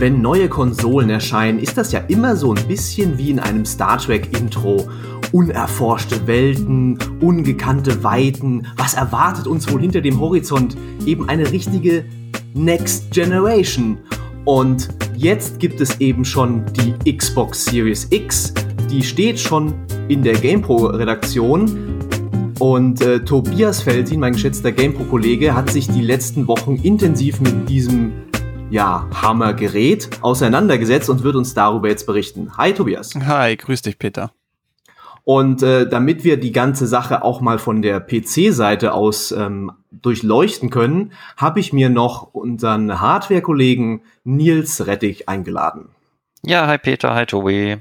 Wenn neue Konsolen erscheinen, ist das ja immer so ein bisschen wie in einem Star Trek-Intro. Unerforschte Welten, ungekannte Weiten. Was erwartet uns wohl hinter dem Horizont? Eben eine richtige Next Generation. Und jetzt gibt es eben schon die Xbox Series X. Die steht schon in der GamePro-Redaktion. Und äh, Tobias Feltin, mein geschätzter GamePro-Kollege, hat sich die letzten Wochen intensiv mit diesem ja, Hammergerät auseinandergesetzt und wird uns darüber jetzt berichten. Hi Tobias. Hi, grüß dich Peter. Und äh, damit wir die ganze Sache auch mal von der PC-Seite aus ähm, durchleuchten können, habe ich mir noch unseren Hardware-Kollegen Nils Rettig eingeladen. Ja, hi Peter, hi Tobi.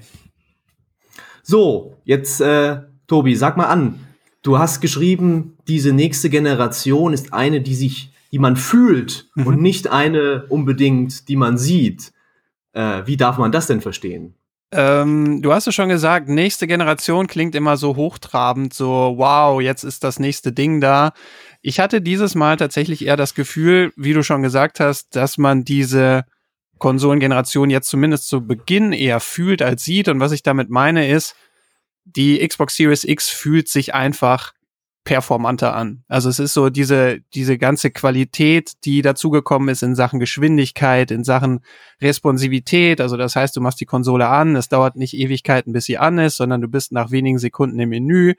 So, jetzt äh, Tobi, sag mal an. Du hast geschrieben, diese nächste Generation ist eine, die sich die man fühlt mhm. und nicht eine unbedingt, die man sieht. Äh, wie darf man das denn verstehen? Ähm, du hast es schon gesagt, nächste Generation klingt immer so hochtrabend, so wow, jetzt ist das nächste Ding da. Ich hatte dieses Mal tatsächlich eher das Gefühl, wie du schon gesagt hast, dass man diese Konsolengeneration jetzt zumindest zu Beginn eher fühlt als sieht. Und was ich damit meine ist, die Xbox Series X fühlt sich einfach performanter an. Also es ist so diese, diese ganze Qualität, die dazugekommen ist in Sachen Geschwindigkeit, in Sachen Responsivität. Also das heißt, du machst die Konsole an, es dauert nicht Ewigkeiten, bis sie an ist, sondern du bist nach wenigen Sekunden im Menü.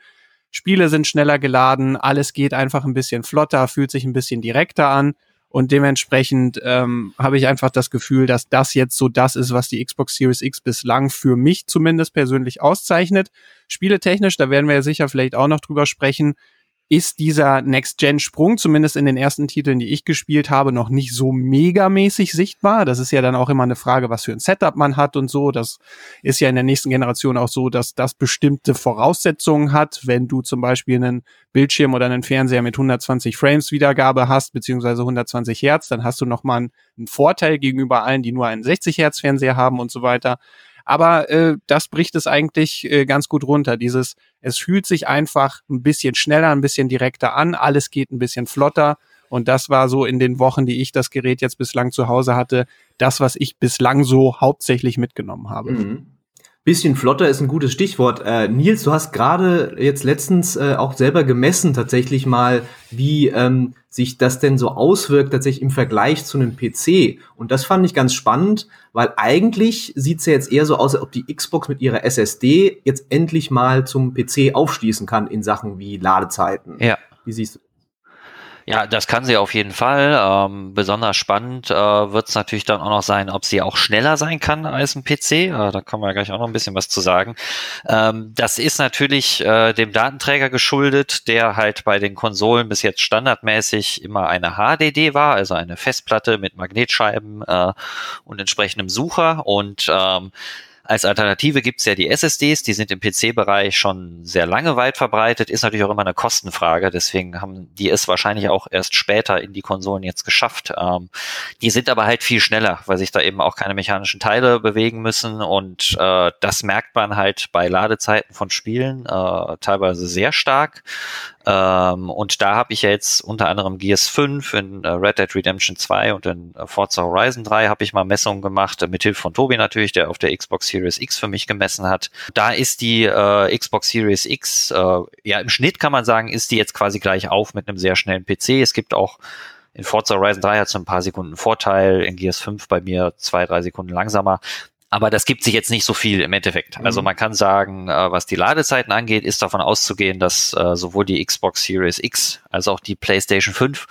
Spiele sind schneller geladen, alles geht einfach ein bisschen flotter, fühlt sich ein bisschen direkter an. Und dementsprechend ähm, habe ich einfach das Gefühl, dass das jetzt so das ist, was die Xbox Series X bislang für mich zumindest persönlich auszeichnet. Spieletechnisch, da werden wir ja sicher vielleicht auch noch drüber sprechen, ist dieser Next-Gen-Sprung, zumindest in den ersten Titeln, die ich gespielt habe, noch nicht so megamäßig sichtbar. Das ist ja dann auch immer eine Frage, was für ein Setup man hat und so. Das ist ja in der nächsten Generation auch so, dass das bestimmte Voraussetzungen hat. Wenn du zum Beispiel einen Bildschirm oder einen Fernseher mit 120 Frames Wiedergabe hast, beziehungsweise 120 Hertz, dann hast du nochmal einen, Vorteil gegenüber allen, die nur einen 60 Hertz Fernseher haben und so weiter. Aber äh, das bricht es eigentlich äh, ganz gut runter. Dieses, es fühlt sich einfach ein bisschen schneller, ein bisschen direkter an, alles geht ein bisschen flotter. Und das war so in den Wochen, die ich das Gerät jetzt bislang zu Hause hatte, das, was ich bislang so hauptsächlich mitgenommen habe. Mhm. Bisschen flotter ist ein gutes Stichwort. Äh, Nils, du hast gerade jetzt letztens äh, auch selber gemessen, tatsächlich mal, wie ähm, sich das denn so auswirkt, tatsächlich im Vergleich zu einem PC. Und das fand ich ganz spannend, weil eigentlich sieht's ja jetzt eher so aus, als ob die Xbox mit ihrer SSD jetzt endlich mal zum PC aufschließen kann in Sachen wie Ladezeiten. Ja. Wie siehst du? Ja, das kann sie auf jeden Fall. Ähm, besonders spannend äh, wird es natürlich dann auch noch sein, ob sie auch schneller sein kann als ein PC. Äh, da kommen wir gleich auch noch ein bisschen was zu sagen. Ähm, das ist natürlich äh, dem Datenträger geschuldet, der halt bei den Konsolen bis jetzt standardmäßig immer eine HDD war, also eine Festplatte mit Magnetscheiben äh, und entsprechendem Sucher. Und ähm, als Alternative gibt's ja die SSDs, die sind im PC-Bereich schon sehr lange weit verbreitet, ist natürlich auch immer eine Kostenfrage, deswegen haben die es wahrscheinlich auch erst später in die Konsolen jetzt geschafft. Ähm, die sind aber halt viel schneller, weil sich da eben auch keine mechanischen Teile bewegen müssen und äh, das merkt man halt bei Ladezeiten von Spielen äh, teilweise sehr stark. Ähm, und da habe ich ja jetzt unter anderem Gears 5 in äh, Red Dead Redemption 2 und in äh, Forza Horizon 3 habe ich mal Messungen gemacht, äh, mit Hilfe von Tobi natürlich, der auf der Xbox Series X für mich gemessen hat. Da ist die äh, Xbox Series X, äh, ja im Schnitt kann man sagen, ist die jetzt quasi gleich auf mit einem sehr schnellen PC. Es gibt auch in Forza Horizon 3 hat es ein paar Sekunden Vorteil, in Gears 5 bei mir zwei, drei Sekunden langsamer. Aber das gibt sich jetzt nicht so viel im Endeffekt. Also mhm. Man kann sagen, äh, was die Ladezeiten angeht, ist davon auszugehen, dass äh, sowohl die Xbox Series X als auch die PlayStation 5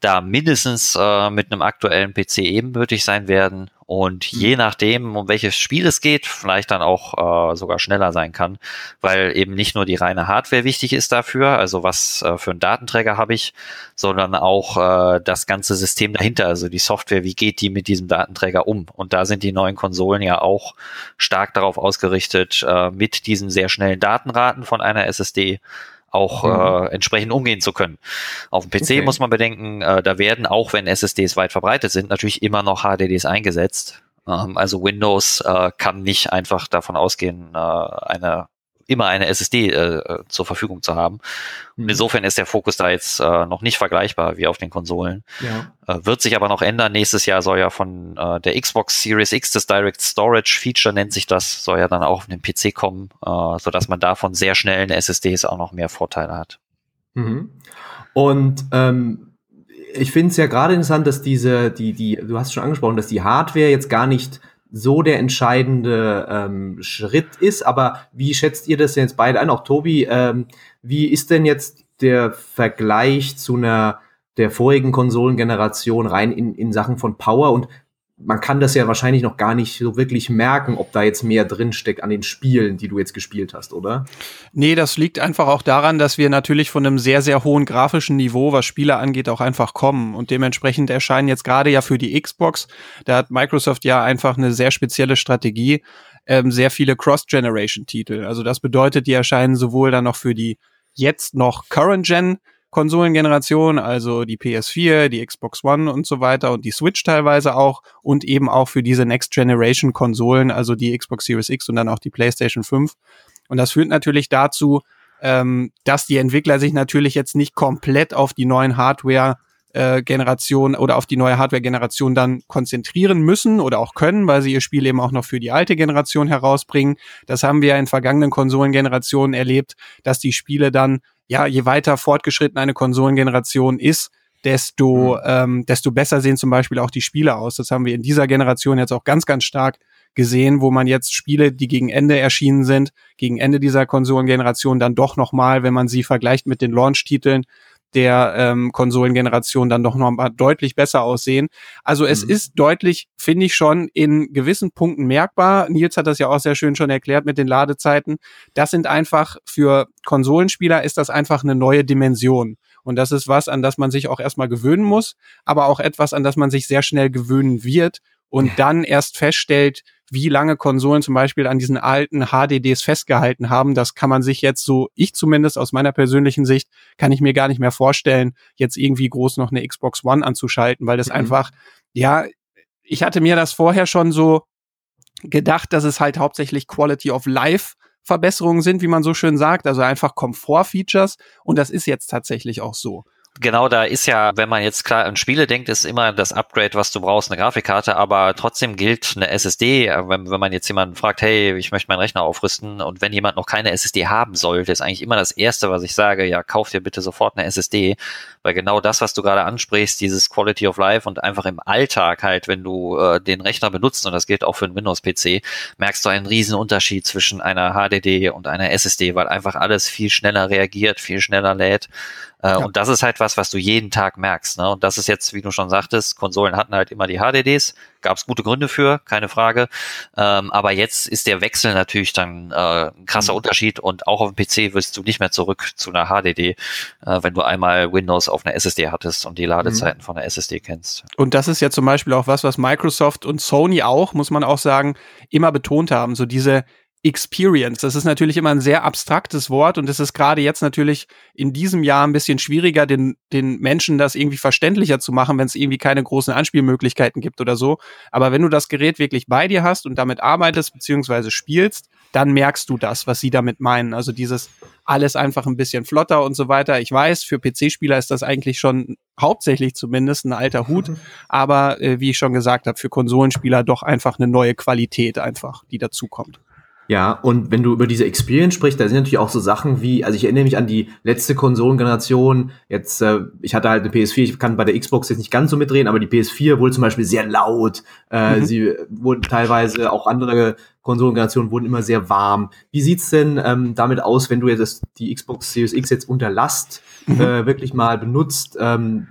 da mindestens äh, mit einem aktuellen PC ebenbürtig sein werden und mhm. je nachdem, um welches Spiel es geht, vielleicht dann auch äh, sogar schneller sein kann, weil eben nicht nur die reine Hardware wichtig ist dafür, also was äh, für einen Datenträger habe ich, sondern auch äh, das ganze System dahinter, also die Software, wie geht die mit diesem Datenträger um? Und da sind die neuen Konsolen ja auch stark darauf ausgerichtet, äh, mit diesen sehr schnellen Datenraten von einer SSD auch mhm. äh, entsprechend umgehen zu können. Auf dem PC okay. muss man bedenken, äh, da werden auch wenn SSDs weit verbreitet sind, natürlich immer noch HDDs eingesetzt. Ähm, also Windows äh, kann nicht einfach davon ausgehen, äh, eine immer eine SSD äh, zur Verfügung zu haben. Und mhm. insofern ist der Fokus da jetzt äh, noch nicht vergleichbar wie auf den Konsolen. Ja. Äh, wird sich aber noch ändern. Nächstes Jahr soll ja von äh, der Xbox Series X das Direct Storage Feature nennt sich das, soll ja dann auch auf den PC kommen, äh, sodass man davon sehr schnellen SSDs auch noch mehr Vorteile hat. Mhm. Und ähm, ich finde es ja gerade interessant, dass diese, die, die, du hast schon angesprochen, dass die Hardware jetzt gar nicht so der entscheidende ähm, Schritt ist. Aber wie schätzt ihr das jetzt beide ein? Auch Tobi, ähm, wie ist denn jetzt der Vergleich zu einer der vorigen Konsolengeneration rein in, in Sachen von Power und man kann das ja wahrscheinlich noch gar nicht so wirklich merken, ob da jetzt mehr drinsteckt an den Spielen, die du jetzt gespielt hast, oder? Nee, das liegt einfach auch daran, dass wir natürlich von einem sehr, sehr hohen grafischen Niveau, was Spiele angeht, auch einfach kommen. Und dementsprechend erscheinen jetzt gerade ja für die Xbox, da hat Microsoft ja einfach eine sehr spezielle Strategie, ähm, sehr viele Cross-Generation-Titel. Also das bedeutet, die erscheinen sowohl dann noch für die jetzt noch Current-Gen Konsolengeneration, also die PS4, die Xbox One und so weiter und die Switch teilweise auch und eben auch für diese Next Generation Konsolen, also die Xbox Series X und dann auch die PlayStation 5. Und das führt natürlich dazu, ähm, dass die Entwickler sich natürlich jetzt nicht komplett auf die neuen Hardware äh, Generation oder auf die neue Hardware-Generation dann konzentrieren müssen oder auch können, weil sie ihr Spiel eben auch noch für die alte Generation herausbringen. Das haben wir in vergangenen Konsolengenerationen erlebt, dass die Spiele dann ja, je weiter fortgeschritten eine Konsolengeneration ist, desto, mhm. ähm, desto besser sehen zum Beispiel auch die Spiele aus. Das haben wir in dieser Generation jetzt auch ganz, ganz stark gesehen, wo man jetzt Spiele, die gegen Ende erschienen sind, gegen Ende dieser Konsolengeneration dann doch nochmal, wenn man sie vergleicht mit den Launch-Titeln, der ähm, Konsolengeneration dann doch noch mal deutlich besser aussehen. Also es mhm. ist deutlich, finde ich schon, in gewissen Punkten merkbar. Nils hat das ja auch sehr schön schon erklärt mit den Ladezeiten. Das sind einfach für Konsolenspieler ist das einfach eine neue Dimension. Und das ist was, an das man sich auch erstmal gewöhnen muss, aber auch etwas, an das man sich sehr schnell gewöhnen wird und dann erst feststellt, wie lange Konsolen zum Beispiel an diesen alten HDDs festgehalten haben, das kann man sich jetzt so, ich zumindest aus meiner persönlichen Sicht, kann ich mir gar nicht mehr vorstellen, jetzt irgendwie groß noch eine Xbox One anzuschalten, weil das mhm. einfach, ja, ich hatte mir das vorher schon so gedacht, dass es halt hauptsächlich Quality of Life Verbesserungen sind, wie man so schön sagt, also einfach Komfort-Features und das ist jetzt tatsächlich auch so. Genau, da ist ja, wenn man jetzt klar an Spiele denkt, ist immer das Upgrade, was du brauchst, eine Grafikkarte, aber trotzdem gilt eine SSD, wenn, wenn man jetzt jemanden fragt, hey, ich möchte meinen Rechner aufrüsten und wenn jemand noch keine SSD haben sollte, ist eigentlich immer das Erste, was ich sage, ja, kauf dir bitte sofort eine SSD, weil genau das, was du gerade ansprichst, dieses Quality of Life und einfach im Alltag halt, wenn du äh, den Rechner benutzt, und das gilt auch für einen Windows-PC, merkst du einen riesen Unterschied zwischen einer HDD und einer SSD, weil einfach alles viel schneller reagiert, viel schneller lädt äh, ja. Und das ist halt was, was du jeden Tag merkst. Ne? Und das ist jetzt, wie du schon sagtest, Konsolen hatten halt immer die HDDs, gab es gute Gründe für, keine Frage. Ähm, aber jetzt ist der Wechsel natürlich dann äh, ein krasser mhm. Unterschied und auch auf dem PC wirst du nicht mehr zurück zu einer HDD, äh, wenn du einmal Windows auf einer SSD hattest und die Ladezeiten mhm. von der SSD kennst. Und das ist ja zum Beispiel auch was, was Microsoft und Sony auch, muss man auch sagen, immer betont haben. So diese Experience. Das ist natürlich immer ein sehr abstraktes Wort und es ist gerade jetzt natürlich in diesem Jahr ein bisschen schwieriger, den, den Menschen das irgendwie verständlicher zu machen, wenn es irgendwie keine großen Anspielmöglichkeiten gibt oder so. Aber wenn du das Gerät wirklich bei dir hast und damit arbeitest beziehungsweise spielst, dann merkst du das, was sie damit meinen. Also dieses alles einfach ein bisschen flotter und so weiter. Ich weiß, für PC-Spieler ist das eigentlich schon hauptsächlich zumindest ein alter Hut, aber äh, wie ich schon gesagt habe, für Konsolenspieler doch einfach eine neue Qualität einfach, die dazukommt. Ja, und wenn du über diese Experience sprichst, da sind natürlich auch so Sachen wie, also ich erinnere mich an die letzte Konsolengeneration, jetzt, äh, ich hatte halt eine PS4, ich kann bei der Xbox jetzt nicht ganz so mitreden, aber die PS4 wurde zum Beispiel sehr laut, äh, mhm. sie wurden teilweise, auch andere Konsolengenerationen wurden immer sehr warm. Wie sieht's denn ähm, damit aus, wenn du jetzt die Xbox Series X jetzt unter Last mhm. äh, wirklich mal benutzt? Ähm,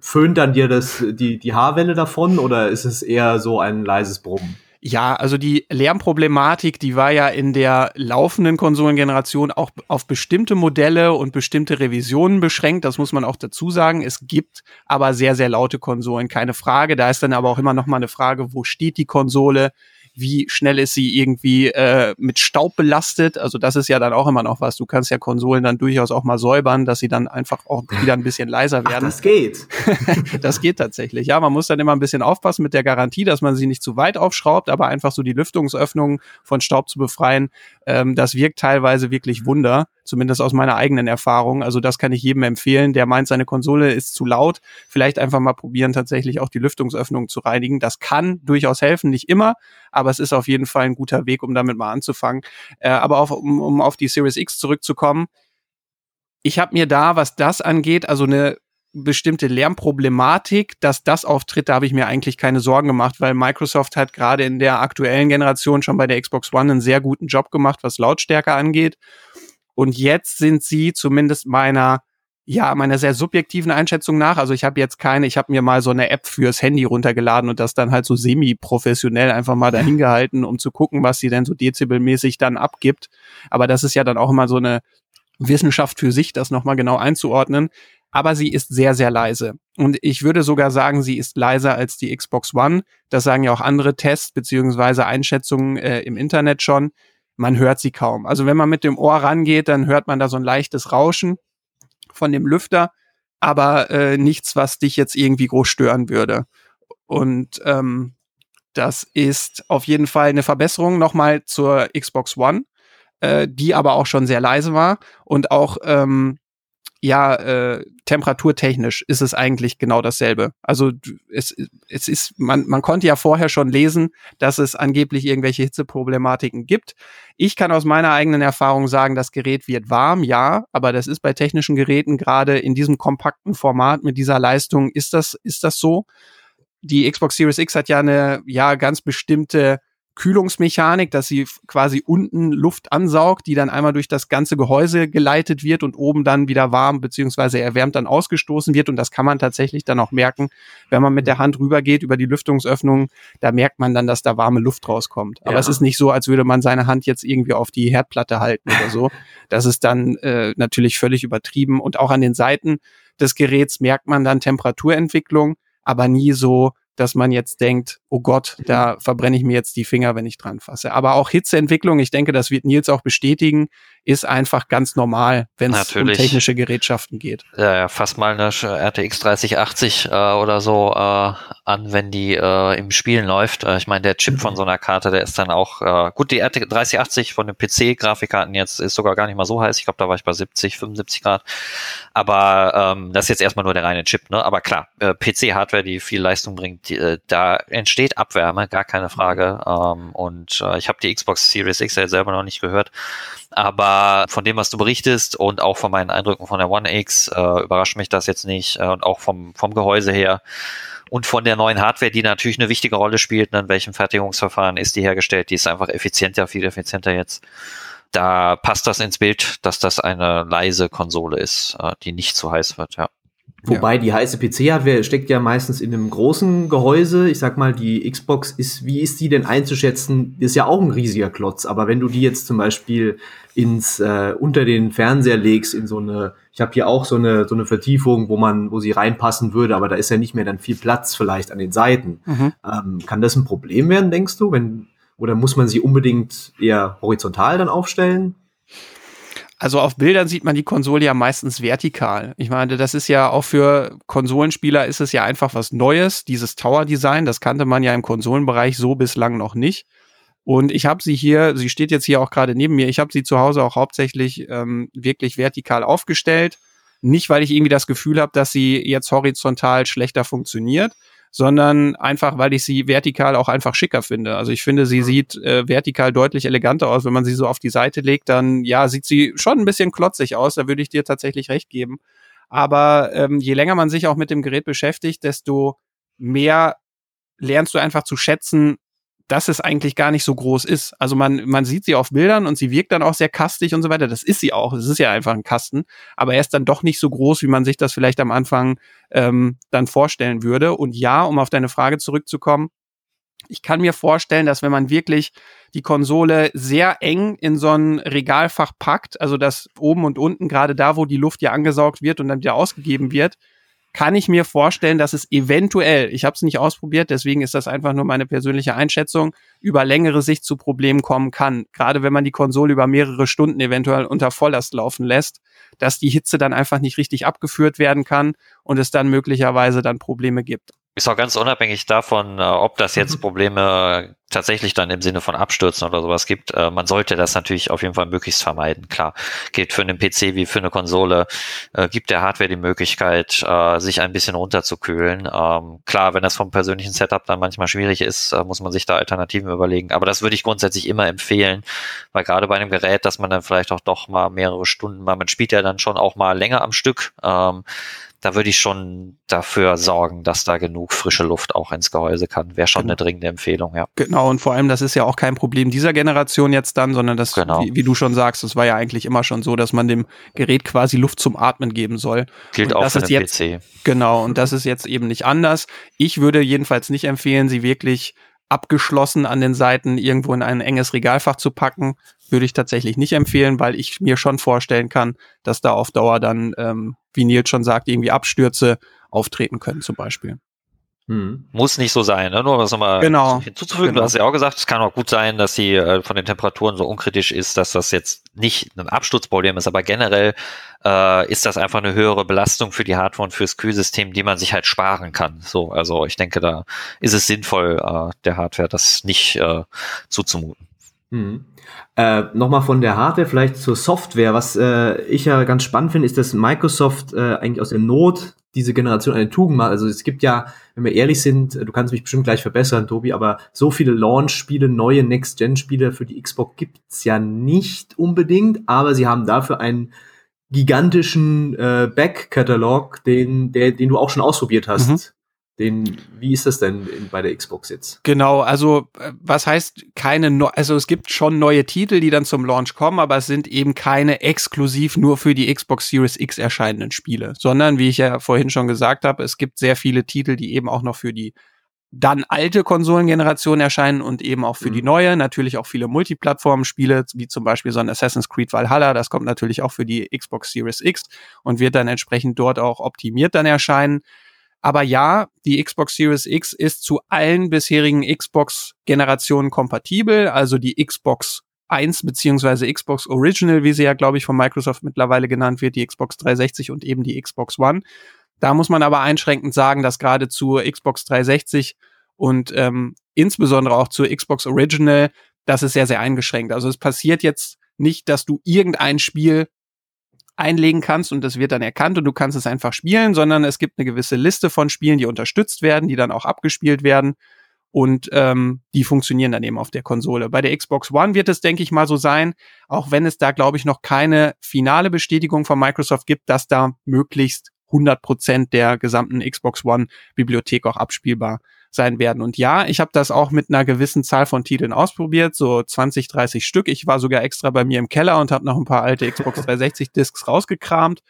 föhnt dann dir das, die, die Haarwelle davon oder ist es eher so ein leises Brummen? Ja, also die Lärmproblematik, die war ja in der laufenden Konsolengeneration auch auf bestimmte Modelle und bestimmte Revisionen beschränkt. Das muss man auch dazu sagen. Es gibt aber sehr, sehr laute Konsolen, keine Frage. Da ist dann aber auch immer noch mal eine Frage, wo steht die Konsole? Wie schnell ist sie irgendwie äh, mit Staub belastet. Also das ist ja dann auch immer noch was. Du kannst ja Konsolen dann durchaus auch mal säubern, dass sie dann einfach auch wieder ein bisschen leiser werden. Ach, das geht. das geht tatsächlich. Ja, man muss dann immer ein bisschen aufpassen mit der Garantie, dass man sie nicht zu weit aufschraubt, aber einfach so die Lüftungsöffnungen von Staub zu befreien, ähm, das wirkt teilweise wirklich Wunder zumindest aus meiner eigenen Erfahrung. Also das kann ich jedem empfehlen, der meint, seine Konsole ist zu laut. Vielleicht einfach mal probieren, tatsächlich auch die Lüftungsöffnung zu reinigen. Das kann durchaus helfen, nicht immer, aber es ist auf jeden Fall ein guter Weg, um damit mal anzufangen. Äh, aber auf, um, um auf die Series X zurückzukommen, ich habe mir da, was das angeht, also eine bestimmte Lärmproblematik, dass das auftritt, da habe ich mir eigentlich keine Sorgen gemacht, weil Microsoft hat gerade in der aktuellen Generation schon bei der Xbox One einen sehr guten Job gemacht, was Lautstärke angeht. Und jetzt sind sie zumindest meiner ja, meiner sehr subjektiven Einschätzung nach, also ich habe jetzt keine, ich habe mir mal so eine App fürs Handy runtergeladen und das dann halt so semi-professionell einfach mal dahin gehalten, um zu gucken, was sie denn so dezibelmäßig dann abgibt. Aber das ist ja dann auch immer so eine Wissenschaft für sich, das nochmal genau einzuordnen. Aber sie ist sehr, sehr leise. Und ich würde sogar sagen, sie ist leiser als die Xbox One. Das sagen ja auch andere Tests beziehungsweise Einschätzungen äh, im Internet schon man hört sie kaum. Also wenn man mit dem Ohr rangeht, dann hört man da so ein leichtes Rauschen von dem Lüfter, aber äh, nichts, was dich jetzt irgendwie groß stören würde. Und ähm, das ist auf jeden Fall eine Verbesserung nochmal zur Xbox One, äh, die aber auch schon sehr leise war und auch ähm, ja, äh, temperaturtechnisch ist es eigentlich genau dasselbe. Also es, es ist, man, man konnte ja vorher schon lesen, dass es angeblich irgendwelche Hitzeproblematiken gibt. Ich kann aus meiner eigenen Erfahrung sagen, das Gerät wird warm, ja, aber das ist bei technischen Geräten gerade in diesem kompakten Format mit dieser Leistung, ist das, ist das so? Die Xbox Series X hat ja eine, ja, ganz bestimmte Kühlungsmechanik, dass sie quasi unten Luft ansaugt, die dann einmal durch das ganze Gehäuse geleitet wird und oben dann wieder warm beziehungsweise erwärmt dann ausgestoßen wird. Und das kann man tatsächlich dann auch merken, wenn man mit der Hand rübergeht über die Lüftungsöffnung, da merkt man dann, dass da warme Luft rauskommt. Aber ja. es ist nicht so, als würde man seine Hand jetzt irgendwie auf die Herdplatte halten oder so. Das ist dann äh, natürlich völlig übertrieben. Und auch an den Seiten des Geräts merkt man dann Temperaturentwicklung, aber nie so, dass man jetzt denkt, oh Gott, da mhm. verbrenne ich mir jetzt die Finger, wenn ich dran fasse. Aber auch Hitzeentwicklung, ich denke, das wird Nils auch bestätigen, ist einfach ganz normal, wenn es um technische Gerätschaften geht. Ja, ja, fast mal eine RTX 3080 äh, oder so äh, an, wenn die äh, im Spielen läuft. Äh, ich meine, der Chip mhm. von so einer Karte, der ist dann auch äh, gut. Die RTX 3080 von den PC-Grafikkarten jetzt ist sogar gar nicht mal so heiß. Ich glaube, da war ich bei 70, 75 Grad. Aber ähm, das ist jetzt erstmal nur der reine Chip. Ne? Aber klar, äh, PC-Hardware, die viel Leistung bringt, die, äh, da entsteht Abwärme, gar keine Frage. Ähm, und äh, ich habe die Xbox Series X ja selber noch nicht gehört. Aber von dem, was du berichtest und auch von meinen Eindrücken von der One X, äh, überrascht mich das jetzt nicht. Äh, und auch vom, vom Gehäuse her und von der neuen Hardware, die natürlich eine wichtige Rolle spielt, ne, in welchem Fertigungsverfahren ist die hergestellt, die ist einfach effizienter, viel effizienter jetzt. Da passt das ins Bild, dass das eine leise Konsole ist, äh, die nicht zu heiß wird, ja. Wobei ja. die heiße PC-Hardware steckt ja meistens in einem großen Gehäuse. Ich sag mal, die Xbox ist, wie ist die denn einzuschätzen? Ist ja auch ein riesiger Klotz. Aber wenn du die jetzt zum Beispiel ins äh, unter den Fernseher legst, in so eine, ich habe hier auch so eine so eine Vertiefung, wo man, wo sie reinpassen würde, aber da ist ja nicht mehr dann viel Platz vielleicht an den Seiten. Mhm. Ähm, kann das ein Problem werden, denkst du, wenn oder muss man sie unbedingt eher horizontal dann aufstellen? Also auf Bildern sieht man die Konsole ja meistens vertikal. Ich meine, das ist ja auch für Konsolenspieler ist es ja einfach was Neues, dieses Tower-Design. Das kannte man ja im Konsolenbereich so bislang noch nicht. Und ich habe sie hier, sie steht jetzt hier auch gerade neben mir, ich habe sie zu Hause auch hauptsächlich ähm, wirklich vertikal aufgestellt. Nicht, weil ich irgendwie das Gefühl habe, dass sie jetzt horizontal schlechter funktioniert, sondern einfach, weil ich sie vertikal auch einfach schicker finde. Also ich finde, sie sieht äh, vertikal deutlich eleganter aus. Wenn man sie so auf die Seite legt, dann ja, sieht sie schon ein bisschen klotzig aus. Da würde ich dir tatsächlich recht geben. Aber ähm, je länger man sich auch mit dem Gerät beschäftigt, desto mehr lernst du einfach zu schätzen, dass es eigentlich gar nicht so groß ist. Also man, man sieht sie auf Bildern und sie wirkt dann auch sehr kastig und so weiter. Das ist sie auch. Es ist ja einfach ein Kasten. Aber er ist dann doch nicht so groß, wie man sich das vielleicht am Anfang ähm, dann vorstellen würde. Und ja, um auf deine Frage zurückzukommen, ich kann mir vorstellen, dass wenn man wirklich die Konsole sehr eng in so ein Regalfach packt, also das oben und unten, gerade da, wo die Luft ja angesaugt wird und dann wieder ausgegeben wird, kann ich mir vorstellen, dass es eventuell, ich habe es nicht ausprobiert, deswegen ist das einfach nur meine persönliche Einschätzung, über längere Sicht zu Problemen kommen kann. Gerade wenn man die Konsole über mehrere Stunden eventuell unter Volllast laufen lässt, dass die Hitze dann einfach nicht richtig abgeführt werden kann und es dann möglicherweise dann Probleme gibt. Ist auch ganz unabhängig davon, äh, ob das jetzt mhm. Probleme tatsächlich dann im Sinne von Abstürzen oder sowas gibt. Äh, man sollte das natürlich auf jeden Fall möglichst vermeiden. Klar, gilt für einen PC wie für eine Konsole, äh, gibt der Hardware die Möglichkeit, sich ein bisschen runterzukühlen. Ähm, klar, wenn das vom persönlichen Setup dann manchmal schwierig ist, muss man sich da Alternativen überlegen. Aber das würde ich grundsätzlich immer empfehlen, weil gerade bei einem Gerät, dass man dann vielleicht auch doch mal mehrere Stunden, man spielt ja dann schon auch mal länger am Stück. Da würde ich schon dafür sorgen, dass da genug frische Luft auch ins Gehäuse kann. Wäre schon genau. eine dringende Empfehlung, ja. Genau, und vor allem, das ist ja auch kein Problem dieser Generation jetzt dann, sondern das, genau. wie, wie, du schon sagst, das war ja eigentlich immer schon so, dass man dem Gerät quasi Luft zum Atmen geben soll. Gilt und auch für den jetzt, PC. Genau, und das ist jetzt eben nicht anders. Ich würde jedenfalls nicht empfehlen, sie wirklich abgeschlossen an den Seiten irgendwo in ein enges Regalfach zu packen, würde ich tatsächlich nicht empfehlen, weil ich mir schon vorstellen kann, dass da auf Dauer dann, ähm, wie Nils schon sagt, irgendwie Abstürze auftreten können zum Beispiel. Hm. Muss nicht so sein, ne? nur was nochmal genau. hinzuzufügen. Genau. Du hast ja auch gesagt, es kann auch gut sein, dass sie äh, von den Temperaturen so unkritisch ist, dass das jetzt nicht ein Absturzproblem ist, aber generell äh, ist das einfach eine höhere Belastung für die Hardware und fürs Kühlsystem, die man sich halt sparen kann. So, also ich denke, da ist es sinnvoll, äh, der Hardware das nicht äh, zuzumuten. Hm. Äh, Nochmal von der Hardware vielleicht zur Software. Was äh, ich ja ganz spannend finde, ist, dass Microsoft äh, eigentlich aus der Not diese Generation eine Tugend macht. Also es gibt ja, wenn wir ehrlich sind, du kannst mich bestimmt gleich verbessern, Tobi, aber so viele Launch-Spiele, neue Next-Gen-Spiele für die Xbox gibt's ja nicht unbedingt, aber sie haben dafür einen gigantischen äh, Back-Katalog, den, den du auch schon ausprobiert hast. Mhm. Den, wie ist das denn in, bei der Xbox jetzt? Genau, also äh, was heißt keine, no also es gibt schon neue Titel, die dann zum Launch kommen, aber es sind eben keine exklusiv nur für die Xbox Series X erscheinenden Spiele, sondern wie ich ja vorhin schon gesagt habe, es gibt sehr viele Titel, die eben auch noch für die dann alte Konsolengeneration erscheinen und eben auch für mhm. die neue. Natürlich auch viele Multiplattform-Spiele, wie zum Beispiel so ein Assassin's Creed Valhalla. Das kommt natürlich auch für die Xbox Series X und wird dann entsprechend dort auch optimiert dann erscheinen. Aber ja, die Xbox Series X ist zu allen bisherigen Xbox-Generationen kompatibel. Also die Xbox 1 beziehungsweise Xbox Original, wie sie ja, glaube ich, von Microsoft mittlerweile genannt wird, die Xbox 360 und eben die Xbox One. Da muss man aber einschränkend sagen, dass gerade zur Xbox 360 und ähm, insbesondere auch zur Xbox Original, das ist sehr, sehr eingeschränkt. Also es passiert jetzt nicht, dass du irgendein Spiel einlegen kannst und das wird dann erkannt und du kannst es einfach spielen, sondern es gibt eine gewisse Liste von Spielen, die unterstützt werden, die dann auch abgespielt werden und ähm, die funktionieren dann eben auf der Konsole. Bei der Xbox One wird es, denke ich mal, so sein, auch wenn es da, glaube ich, noch keine finale Bestätigung von Microsoft gibt, dass da möglichst 100 Prozent der gesamten Xbox One Bibliothek auch abspielbar sein werden. Und ja, ich habe das auch mit einer gewissen Zahl von Titeln ausprobiert, so 20, 30 Stück. Ich war sogar extra bei mir im Keller und habe noch ein paar alte Xbox 360 Discs rausgekramt.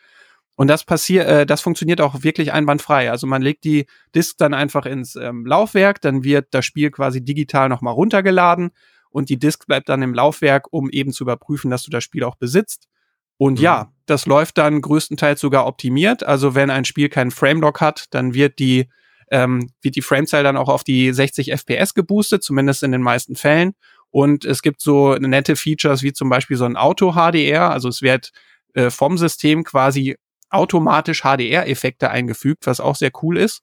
Und das passiert, äh, das funktioniert auch wirklich einwandfrei. Also man legt die Disc dann einfach ins ähm, Laufwerk, dann wird das Spiel quasi digital nochmal runtergeladen und die Disc bleibt dann im Laufwerk, um eben zu überprüfen, dass du das Spiel auch besitzt. Und mhm. ja, das läuft dann größtenteils sogar optimiert. Also wenn ein Spiel keinen Framelock hat, dann wird die ähm, wird die Framezahl dann auch auf die 60 FPS geboostet, zumindest in den meisten Fällen. Und es gibt so nette Features wie zum Beispiel so ein Auto-HDR, also es wird äh, vom System quasi automatisch HDR-Effekte eingefügt, was auch sehr cool ist.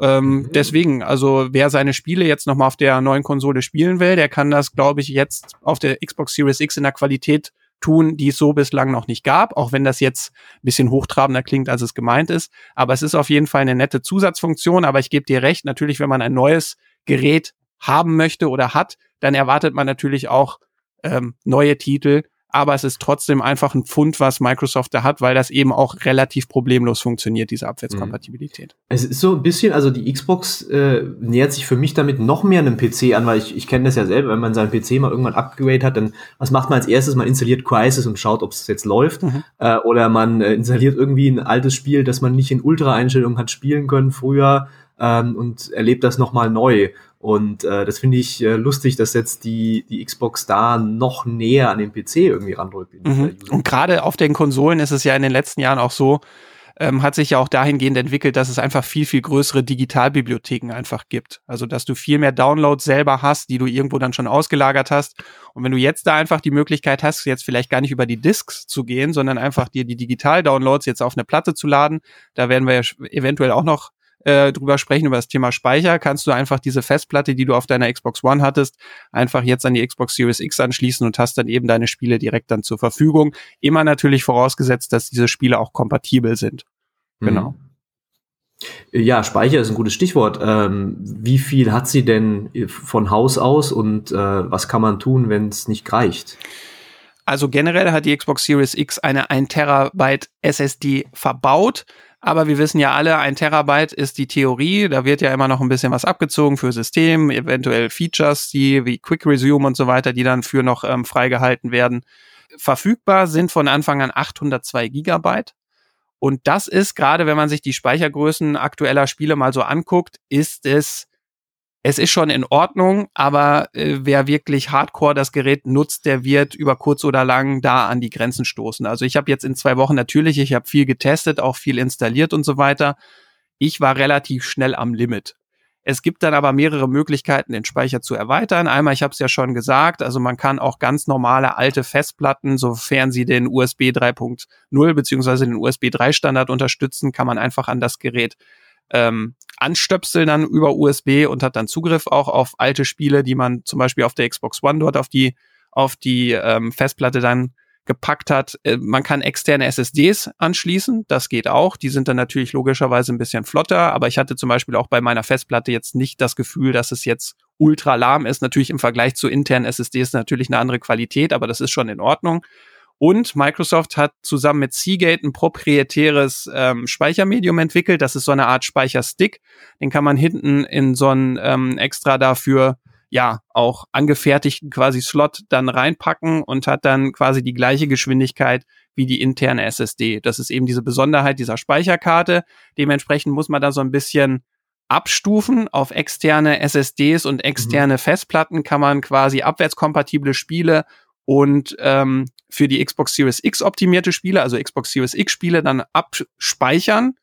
Ähm, mhm. Deswegen, also wer seine Spiele jetzt nochmal auf der neuen Konsole spielen will, der kann das, glaube ich, jetzt auf der Xbox Series X in der Qualität tun, die es so bislang noch nicht gab, auch wenn das jetzt ein bisschen hochtrabender klingt, als es gemeint ist. Aber es ist auf jeden Fall eine nette Zusatzfunktion. Aber ich gebe dir recht, natürlich, wenn man ein neues Gerät haben möchte oder hat, dann erwartet man natürlich auch ähm, neue Titel, aber es ist trotzdem einfach ein Pfund, was Microsoft da hat, weil das eben auch relativ problemlos funktioniert, diese Abwärtskompatibilität. Mhm. Es ist so ein bisschen, also die Xbox äh, nähert sich für mich damit noch mehr einem PC an, weil ich, ich kenne das ja selber, wenn man seinen PC mal irgendwann upgrade hat, dann was macht man als erstes? Man installiert Crisis und schaut, ob es jetzt läuft. Mhm. Äh, oder man äh, installiert irgendwie ein altes Spiel, das man nicht in Ultra-Einstellungen hat spielen können früher ähm, und erlebt das nochmal neu. Und äh, das finde ich äh, lustig, dass jetzt die, die Xbox da noch näher an den PC irgendwie randrückt. Mhm. Und gerade auf den Konsolen ist es ja in den letzten Jahren auch so, ähm, hat sich ja auch dahingehend entwickelt, dass es einfach viel, viel größere Digitalbibliotheken einfach gibt. Also, dass du viel mehr Downloads selber hast, die du irgendwo dann schon ausgelagert hast. Und wenn du jetzt da einfach die Möglichkeit hast, jetzt vielleicht gar nicht über die Disks zu gehen, sondern einfach dir die Digital-Downloads jetzt auf eine Platte zu laden, da werden wir ja eventuell auch noch äh, drüber sprechen, über das Thema Speicher, kannst du einfach diese Festplatte, die du auf deiner Xbox One hattest, einfach jetzt an die Xbox Series X anschließen und hast dann eben deine Spiele direkt dann zur Verfügung. Immer natürlich vorausgesetzt, dass diese Spiele auch kompatibel sind. Genau. Mhm. Ja, Speicher ist ein gutes Stichwort. Ähm, wie viel hat sie denn von Haus aus und äh, was kann man tun, wenn es nicht reicht? Also generell hat die Xbox Series X eine 1 Terabyte SSD verbaut. Aber wir wissen ja alle, ein Terabyte ist die Theorie. Da wird ja immer noch ein bisschen was abgezogen für System, eventuell Features, die wie Quick Resume und so weiter, die dann für noch ähm, freigehalten werden. Verfügbar sind von Anfang an 802 Gigabyte. Und das ist gerade, wenn man sich die Speichergrößen aktueller Spiele mal so anguckt, ist es es ist schon in Ordnung, aber äh, wer wirklich hardcore das Gerät nutzt, der wird über kurz oder lang da an die Grenzen stoßen. Also ich habe jetzt in zwei Wochen natürlich, ich habe viel getestet, auch viel installiert und so weiter. Ich war relativ schnell am Limit. Es gibt dann aber mehrere Möglichkeiten, den Speicher zu erweitern. Einmal, ich habe es ja schon gesagt, also man kann auch ganz normale alte Festplatten, sofern sie den USB 3.0 beziehungsweise den USB 3 Standard unterstützen, kann man einfach an das Gerät ähm, anstöpseln dann über USB und hat dann Zugriff auch auf alte Spiele, die man zum Beispiel auf der Xbox One dort auf die, auf die ähm, Festplatte dann gepackt hat. Äh, man kann externe SSDs anschließen, das geht auch. Die sind dann natürlich logischerweise ein bisschen flotter, aber ich hatte zum Beispiel auch bei meiner Festplatte jetzt nicht das Gefühl, dass es jetzt ultra lahm ist. Natürlich im Vergleich zu internen SSDs natürlich eine andere Qualität, aber das ist schon in Ordnung. Und Microsoft hat zusammen mit Seagate ein proprietäres ähm, Speichermedium entwickelt. Das ist so eine Art Speicherstick. Den kann man hinten in so einen ähm, extra dafür ja auch angefertigten quasi Slot dann reinpacken und hat dann quasi die gleiche Geschwindigkeit wie die interne SSD. Das ist eben diese Besonderheit dieser Speicherkarte. Dementsprechend muss man da so ein bisschen abstufen auf externe SSDs und externe mhm. Festplatten kann man quasi abwärtskompatible Spiele und ähm, für die Xbox Series X optimierte Spiele, also Xbox Series X Spiele, dann abspeichern,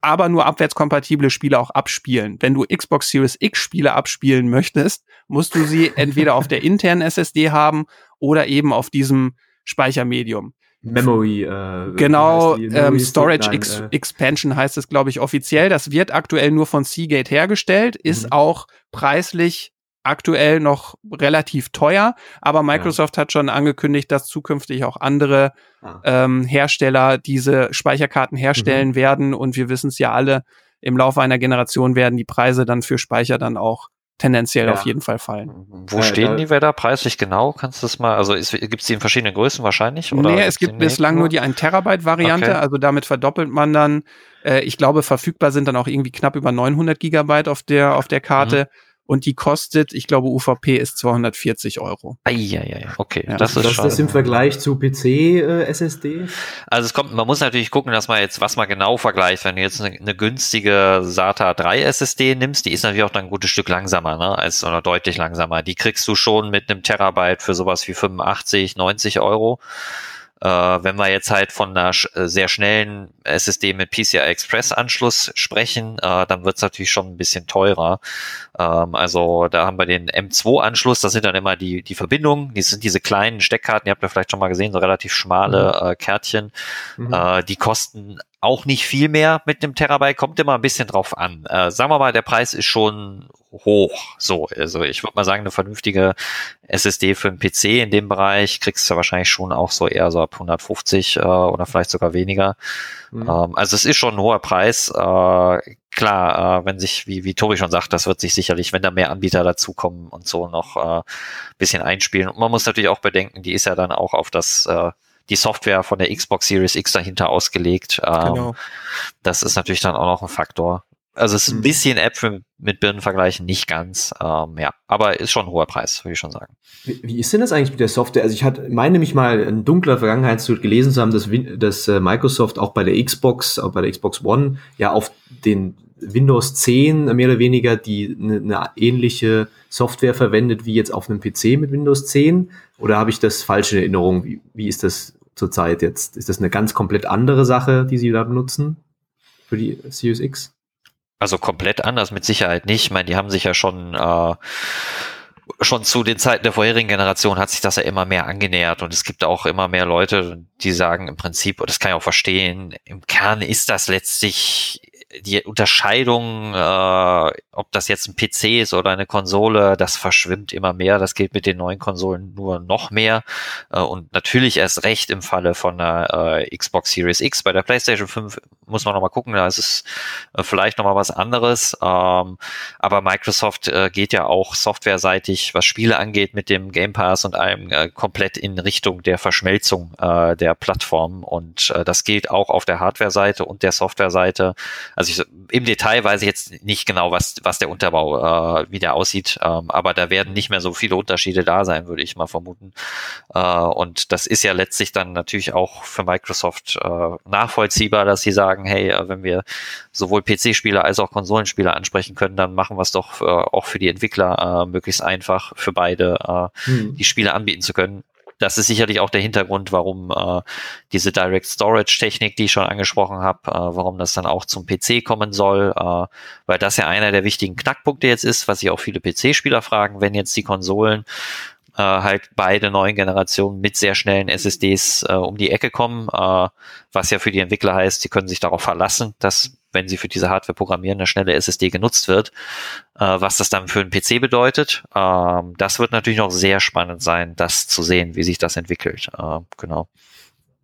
aber nur abwärtskompatible Spiele auch abspielen. Wenn du Xbox Series X Spiele abspielen möchtest, musst du sie entweder auf der internen SSD haben oder eben auf diesem Speichermedium. Memory. Äh, genau, ähm, Storage Nein, Ex äh. Expansion heißt es, glaube ich, offiziell. Das wird aktuell nur von Seagate hergestellt, ist mhm. auch preislich aktuell noch relativ teuer, aber Microsoft ja. hat schon angekündigt, dass zukünftig auch andere ah. ähm, Hersteller diese Speicherkarten herstellen mhm. werden und wir wissen es ja alle, im Laufe einer Generation werden die Preise dann für Speicher dann auch tendenziell ja. auf jeden Fall fallen. Wo stehen die Wälder preislich genau? Kannst du das mal, also gibt es die in verschiedenen Größen wahrscheinlich? Oder nee, es gibt bislang nur die 1 Terabyte Variante, okay. also damit verdoppelt man dann, äh, ich glaube, verfügbar sind dann auch irgendwie knapp über 900 Gigabyte auf der, auf der Karte. Mhm und die kostet, ich glaube, UVP ist 240 Euro. Eieiei, okay. Ja. Das ist das, das im Vergleich zu PC-SSD? Äh, also es kommt, man muss natürlich gucken, dass man jetzt, was man genau vergleicht. Wenn du jetzt eine, eine, günstige SATA 3 SSD nimmst, die ist natürlich auch dann ein gutes Stück langsamer, ne, als, oder deutlich langsamer. Die kriegst du schon mit einem Terabyte für sowas wie 85, 90 Euro. Äh, wenn wir jetzt halt von einer sch äh, sehr schnellen SSD mit PCI Express Anschluss sprechen, äh, dann wird es natürlich schon ein bisschen teurer. Ähm, also da haben wir den M2 Anschluss, das sind dann immer die, die Verbindungen, die sind diese kleinen Steckkarten, ihr habt ja vielleicht schon mal gesehen, so relativ schmale mhm. äh, Kärtchen, mhm. äh, die kosten auch nicht viel mehr mit einem Terabyte, kommt immer ein bisschen drauf an. Äh, sagen wir mal, der Preis ist schon hoch. So, also ich würde mal sagen, eine vernünftige SSD für einen PC in dem Bereich kriegst du wahrscheinlich schon auch so eher so ab 150 äh, oder vielleicht sogar weniger. Mhm. Ähm, also es ist schon ein hoher Preis. Äh, klar, äh, wenn sich, wie, wie Tori schon sagt, das wird sich sicherlich, wenn da mehr Anbieter dazukommen und so noch äh, bisschen einspielen. Und man muss natürlich auch bedenken, die ist ja dann auch auf das äh, die Software von der Xbox Series X dahinter ausgelegt. Ähm, genau. Das ist natürlich dann auch noch ein Faktor. Also es ist ein mhm. bisschen Äpfel mit Birnen vergleichen, nicht ganz, ähm, ja, aber ist schon ein hoher Preis, würde ich schon sagen. Wie, wie, ist denn das eigentlich mit der Software? Also ich hatte, meine mich mal in dunkler Vergangenheit zu gelesen zu haben, dass, dass äh, Microsoft auch bei der Xbox, auch bei der Xbox One, ja auf den Windows 10 mehr oder weniger die eine ne ähnliche Software verwendet wie jetzt auf einem PC mit Windows 10? Oder habe ich das falsche in Erinnerung? Wie, wie ist das zurzeit jetzt? Ist das eine ganz komplett andere Sache, die Sie da benutzen? für die Series X? Also komplett anders mit Sicherheit nicht. Ich meine, die haben sich ja schon äh, schon zu den Zeiten der vorherigen Generation hat sich das ja immer mehr angenähert und es gibt auch immer mehr Leute, die sagen im Prinzip, und das kann ich auch verstehen, im Kern ist das letztlich die Unterscheidung, äh, ob das jetzt ein PC ist oder eine Konsole, das verschwimmt immer mehr. Das geht mit den neuen Konsolen nur noch mehr. Äh, und natürlich erst recht im Falle von der äh, Xbox Series X. Bei der PlayStation 5 muss man nochmal gucken, da ist es äh, vielleicht nochmal was anderes. Ähm, aber Microsoft äh, geht ja auch softwareseitig, was Spiele angeht, mit dem Game Pass und allem äh, komplett in Richtung der Verschmelzung äh, der Plattform. Und äh, das gilt auch auf der Hardware-Seite und der Software-Seite. Also ich, im Detail weiß ich jetzt nicht genau, was was der Unterbau, äh, wie der aussieht. Ähm, aber da werden nicht mehr so viele Unterschiede da sein, würde ich mal vermuten. Äh, und das ist ja letztlich dann natürlich auch für Microsoft äh, nachvollziehbar, dass sie sagen, hey, äh, wenn wir sowohl PC-Spieler als auch Konsolenspieler ansprechen können, dann machen wir es doch äh, auch für die Entwickler äh, möglichst einfach, für beide äh, hm. die Spiele anbieten zu können das ist sicherlich auch der Hintergrund, warum äh, diese Direct Storage Technik, die ich schon angesprochen habe, äh, warum das dann auch zum PC kommen soll, äh, weil das ja einer der wichtigen Knackpunkte jetzt ist, was sich auch viele PC-Spieler fragen, wenn jetzt die Konsolen äh, halt beide neuen Generationen mit sehr schnellen SSDs äh, um die Ecke kommen, äh, was ja für die Entwickler heißt, sie können sich darauf verlassen, dass wenn sie für diese Hardware programmieren, eine schnelle SSD genutzt wird. Äh, was das dann für einen PC bedeutet, ähm, das wird natürlich noch sehr spannend sein, das zu sehen, wie sich das entwickelt. Äh, genau.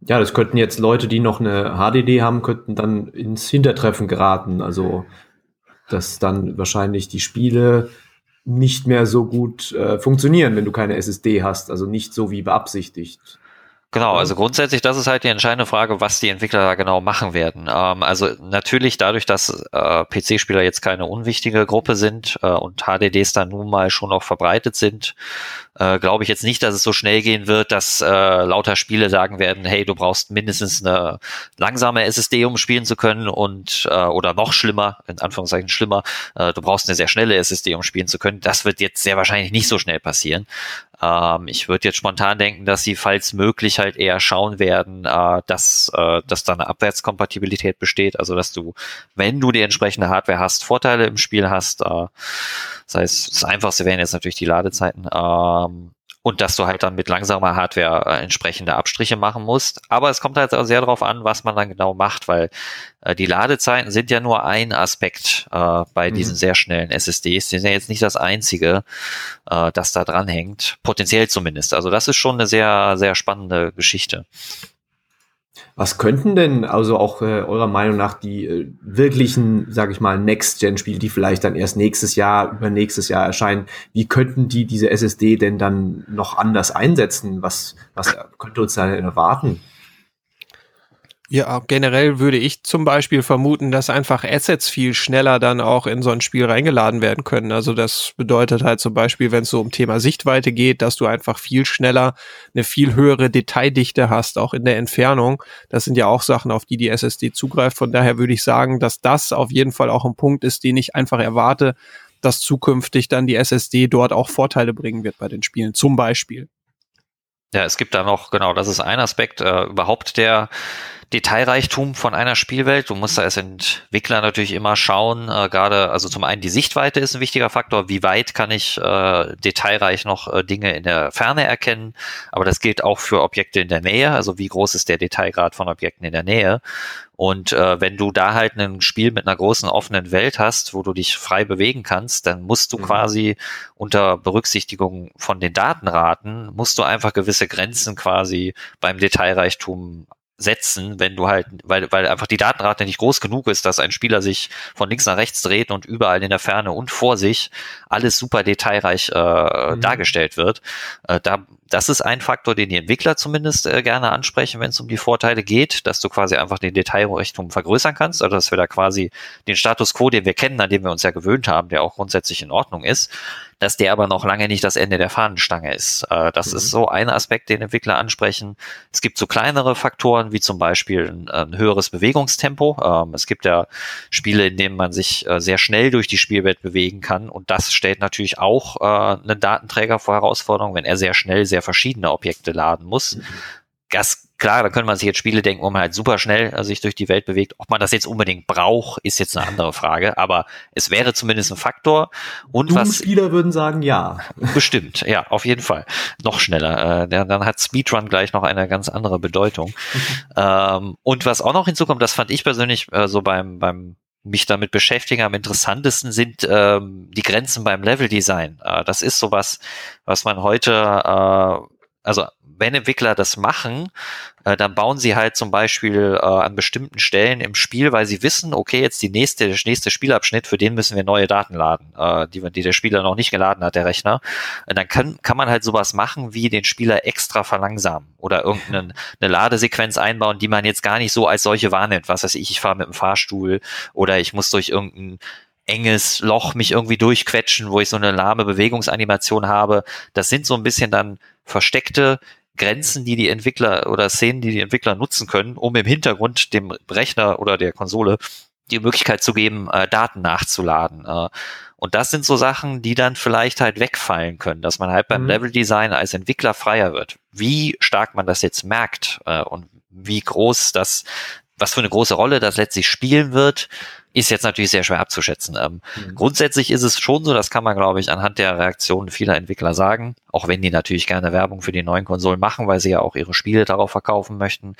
Ja, das könnten jetzt Leute, die noch eine HDD haben, könnten dann ins Hintertreffen geraten. Also, dass dann wahrscheinlich die Spiele nicht mehr so gut äh, funktionieren, wenn du keine SSD hast. Also nicht so wie beabsichtigt. Genau, also grundsätzlich, das ist halt die entscheidende Frage, was die Entwickler da genau machen werden. Ähm, also natürlich dadurch, dass äh, PC-Spieler jetzt keine unwichtige Gruppe sind äh, und HDDs dann nun mal schon auch verbreitet sind, äh, glaube ich jetzt nicht, dass es so schnell gehen wird, dass äh, lauter Spiele sagen werden, hey, du brauchst mindestens eine langsame SSD, um spielen zu können und äh, oder noch schlimmer, in Anführungszeichen schlimmer, äh, du brauchst eine sehr schnelle SSD, um spielen zu können. Das wird jetzt sehr wahrscheinlich nicht so schnell passieren. Ähm, ich würde jetzt spontan denken, dass sie, falls möglich, halt eher schauen werden, äh, dass, äh, dass da eine Abwärtskompatibilität besteht. Also dass du, wenn du die entsprechende Hardware hast, Vorteile im Spiel hast. Äh, das heißt, das Einfachste wären jetzt natürlich die Ladezeiten. Ähm, und dass du halt dann mit langsamer Hardware äh, entsprechende Abstriche machen musst. Aber es kommt halt auch sehr darauf an, was man dann genau macht, weil äh, die Ladezeiten sind ja nur ein Aspekt äh, bei mhm. diesen sehr schnellen SSDs. Die sind ja jetzt nicht das einzige, äh, das da dran hängt, potenziell zumindest. Also das ist schon eine sehr, sehr spannende Geschichte. Was könnten denn also auch äh, eurer Meinung nach die äh, wirklichen, sage ich mal, Next-Gen-Spiele, die vielleicht dann erst nächstes Jahr, übernächstes Jahr erscheinen, wie könnten die diese SSD denn dann noch anders einsetzen? Was, was könnte uns da erwarten? Ja, generell würde ich zum Beispiel vermuten, dass einfach Assets viel schneller dann auch in so ein Spiel reingeladen werden können. Also das bedeutet halt zum Beispiel, wenn es so um Thema Sichtweite geht, dass du einfach viel schneller eine viel höhere Detaildichte hast, auch in der Entfernung. Das sind ja auch Sachen, auf die die SSD zugreift. Von daher würde ich sagen, dass das auf jeden Fall auch ein Punkt ist, den ich einfach erwarte, dass zukünftig dann die SSD dort auch Vorteile bringen wird bei den Spielen. Zum Beispiel. Ja, es gibt da noch, genau, das ist ein Aspekt äh, überhaupt der Detailreichtum von einer Spielwelt. Du musst da als Entwickler natürlich immer schauen, äh, gerade, also zum einen die Sichtweite ist ein wichtiger Faktor, wie weit kann ich äh, detailreich noch äh, Dinge in der Ferne erkennen, aber das gilt auch für Objekte in der Nähe, also wie groß ist der Detailgrad von Objekten in der Nähe. Und äh, wenn du da halt ein Spiel mit einer großen offenen Welt hast, wo du dich frei bewegen kannst, dann musst du mhm. quasi unter Berücksichtigung von den Datenraten, musst du einfach gewisse Grenzen quasi beim Detailreichtum setzen, wenn du halt, weil, weil einfach die Datenrate nicht groß genug ist, dass ein Spieler sich von links nach rechts dreht und überall in der Ferne und vor sich alles super detailreich äh, mhm. dargestellt wird. Äh, da das ist ein Faktor, den die Entwickler zumindest äh, gerne ansprechen, wenn es um die Vorteile geht, dass du quasi einfach den Detailreichtum vergrößern kannst, also dass wir da quasi den Status quo, den wir kennen, an dem wir uns ja gewöhnt haben, der auch grundsätzlich in Ordnung ist, dass der aber noch lange nicht das Ende der Fahnenstange ist. Äh, das mhm. ist so ein Aspekt, den Entwickler ansprechen. Es gibt so kleinere Faktoren, wie zum Beispiel ein, ein höheres Bewegungstempo. Ähm, es gibt ja Spiele, in denen man sich äh, sehr schnell durch die Spielwelt bewegen kann und das stellt natürlich auch äh, einen Datenträger vor Herausforderungen, wenn er sehr schnell sehr verschiedene Objekte laden muss. Das, klar, da könnte man sich jetzt Spiele denken, wo man halt super schnell äh, sich durch die Welt bewegt. Ob man das jetzt unbedingt braucht, ist jetzt eine andere Frage, aber es wäre zumindest ein Faktor. Und was Spieler würden sagen, ja. Bestimmt, ja, auf jeden Fall. Noch schneller. Äh, dann hat Speedrun gleich noch eine ganz andere Bedeutung. ähm, und was auch noch hinzukommt, das fand ich persönlich äh, so beim, beim mich damit beschäftigen, am interessantesten sind ähm, die Grenzen beim Leveldesign. Äh, das ist sowas, was man heute, äh, also wenn Entwickler das machen, äh, dann bauen sie halt zum Beispiel äh, an bestimmten Stellen im Spiel, weil sie wissen, okay, jetzt die nächste, der nächste Spielabschnitt, für den müssen wir neue Daten laden, äh, die, die der Spieler noch nicht geladen hat, der Rechner. Und dann kann, kann man halt sowas machen, wie den Spieler extra verlangsamen oder irgendeine eine Ladesequenz einbauen, die man jetzt gar nicht so als solche wahrnimmt. Was weiß ich, ich fahre mit dem Fahrstuhl oder ich muss durch irgendein enges Loch mich irgendwie durchquetschen, wo ich so eine lahme Bewegungsanimation habe. Das sind so ein bisschen dann versteckte Grenzen, die die Entwickler oder Szenen, die die Entwickler nutzen können, um im Hintergrund dem Rechner oder der Konsole die Möglichkeit zu geben, äh, Daten nachzuladen. Äh, und das sind so Sachen, die dann vielleicht halt wegfallen können, dass man halt beim mhm. Leveldesign als Entwickler freier wird. Wie stark man das jetzt merkt äh, und wie groß das, was für eine große Rolle das letztlich spielen wird, ist jetzt natürlich sehr schwer abzuschätzen. Ähm, mhm. Grundsätzlich ist es schon so, das kann man, glaube ich, anhand der Reaktionen vieler Entwickler sagen, auch wenn die natürlich gerne Werbung für die neuen Konsolen machen, weil sie ja auch ihre Spiele darauf verkaufen möchten.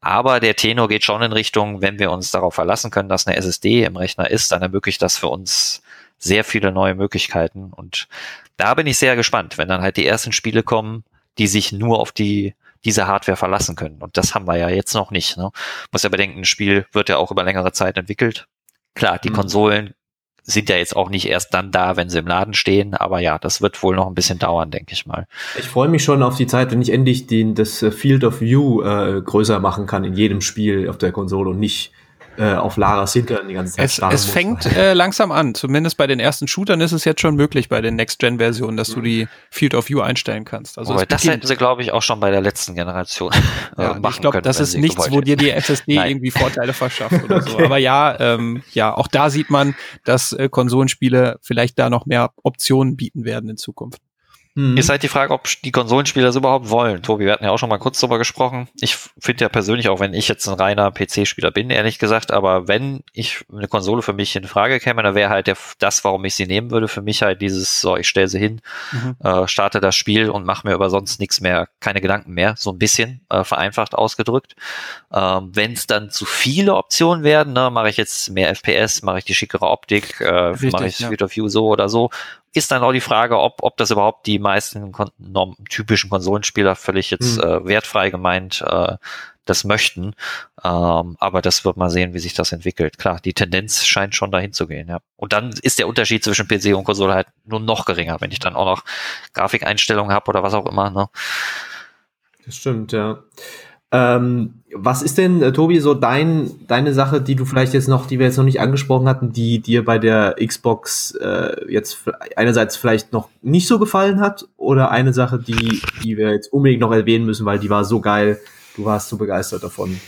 Aber der Tenor geht schon in Richtung, wenn wir uns darauf verlassen können, dass eine SSD im Rechner ist, dann ermöglicht das für uns sehr viele neue Möglichkeiten. Und da bin ich sehr gespannt, wenn dann halt die ersten Spiele kommen, die sich nur auf die diese Hardware verlassen können. Und das haben wir ja jetzt noch nicht. Ne? Muss ja bedenken, ein Spiel wird ja auch über längere Zeit entwickelt. Klar, die mhm. Konsolen sind ja jetzt auch nicht erst dann da, wenn sie im Laden stehen, aber ja, das wird wohl noch ein bisschen dauern, denke ich mal. Ich freue mich schon auf die Zeit, wenn ich endlich den, das Field of View äh, größer machen kann in jedem Spiel auf der Konsole und nicht äh, auf Laras Hintern die ganze Zeit Es, es fängt äh, langsam an. Zumindest bei den ersten Shootern ist es jetzt schon möglich bei den Next-Gen-Versionen, dass du die Field of View einstellen kannst. Also Aber das hätten sie, glaube ich, auch schon bei der letzten Generation äh, ja, machen Ich glaube, das ist nichts, wo dir die SSD irgendwie Vorteile verschafft oder okay. so. Aber ja, ähm, ja, auch da sieht man, dass äh, Konsolenspiele vielleicht da noch mehr Optionen bieten werden in Zukunft. Mhm. Ist halt die Frage, ob die Konsolenspieler das überhaupt wollen. Tobi, wir hatten ja auch schon mal kurz drüber gesprochen. Ich finde ja persönlich, auch wenn ich jetzt ein reiner PC-Spieler bin, ehrlich gesagt, aber wenn ich eine Konsole für mich in Frage käme, dann wäre halt der, das, warum ich sie nehmen würde, für mich halt dieses, so, ich stelle sie hin, mhm. äh, starte das Spiel und mache mir über sonst nichts mehr, keine Gedanken mehr, so ein bisschen äh, vereinfacht ausgedrückt. Ähm, wenn es dann zu viele Optionen werden, ne, mache ich jetzt mehr FPS, mache ich die schickere Optik, äh, mache ich ja. Street of View so oder so, ist dann auch die Frage, ob, ob das überhaupt die meisten kon typischen Konsolenspieler völlig jetzt mhm. äh, wertfrei gemeint äh, das möchten. Ähm, aber das wird mal sehen, wie sich das entwickelt. Klar, die Tendenz scheint schon dahin zu gehen, ja. Und dann ist der Unterschied zwischen PC und Konsole halt nur noch geringer, wenn ich dann auch noch Grafikeinstellungen habe oder was auch immer. Ne? Das stimmt, ja. Ähm, was ist denn, äh, Tobi, so dein, deine Sache, die du vielleicht jetzt noch, die wir jetzt noch nicht angesprochen hatten, die dir bei der Xbox äh, jetzt einerseits vielleicht noch nicht so gefallen hat oder eine Sache, die, die wir jetzt unbedingt noch erwähnen müssen, weil die war so geil, du warst so begeistert davon?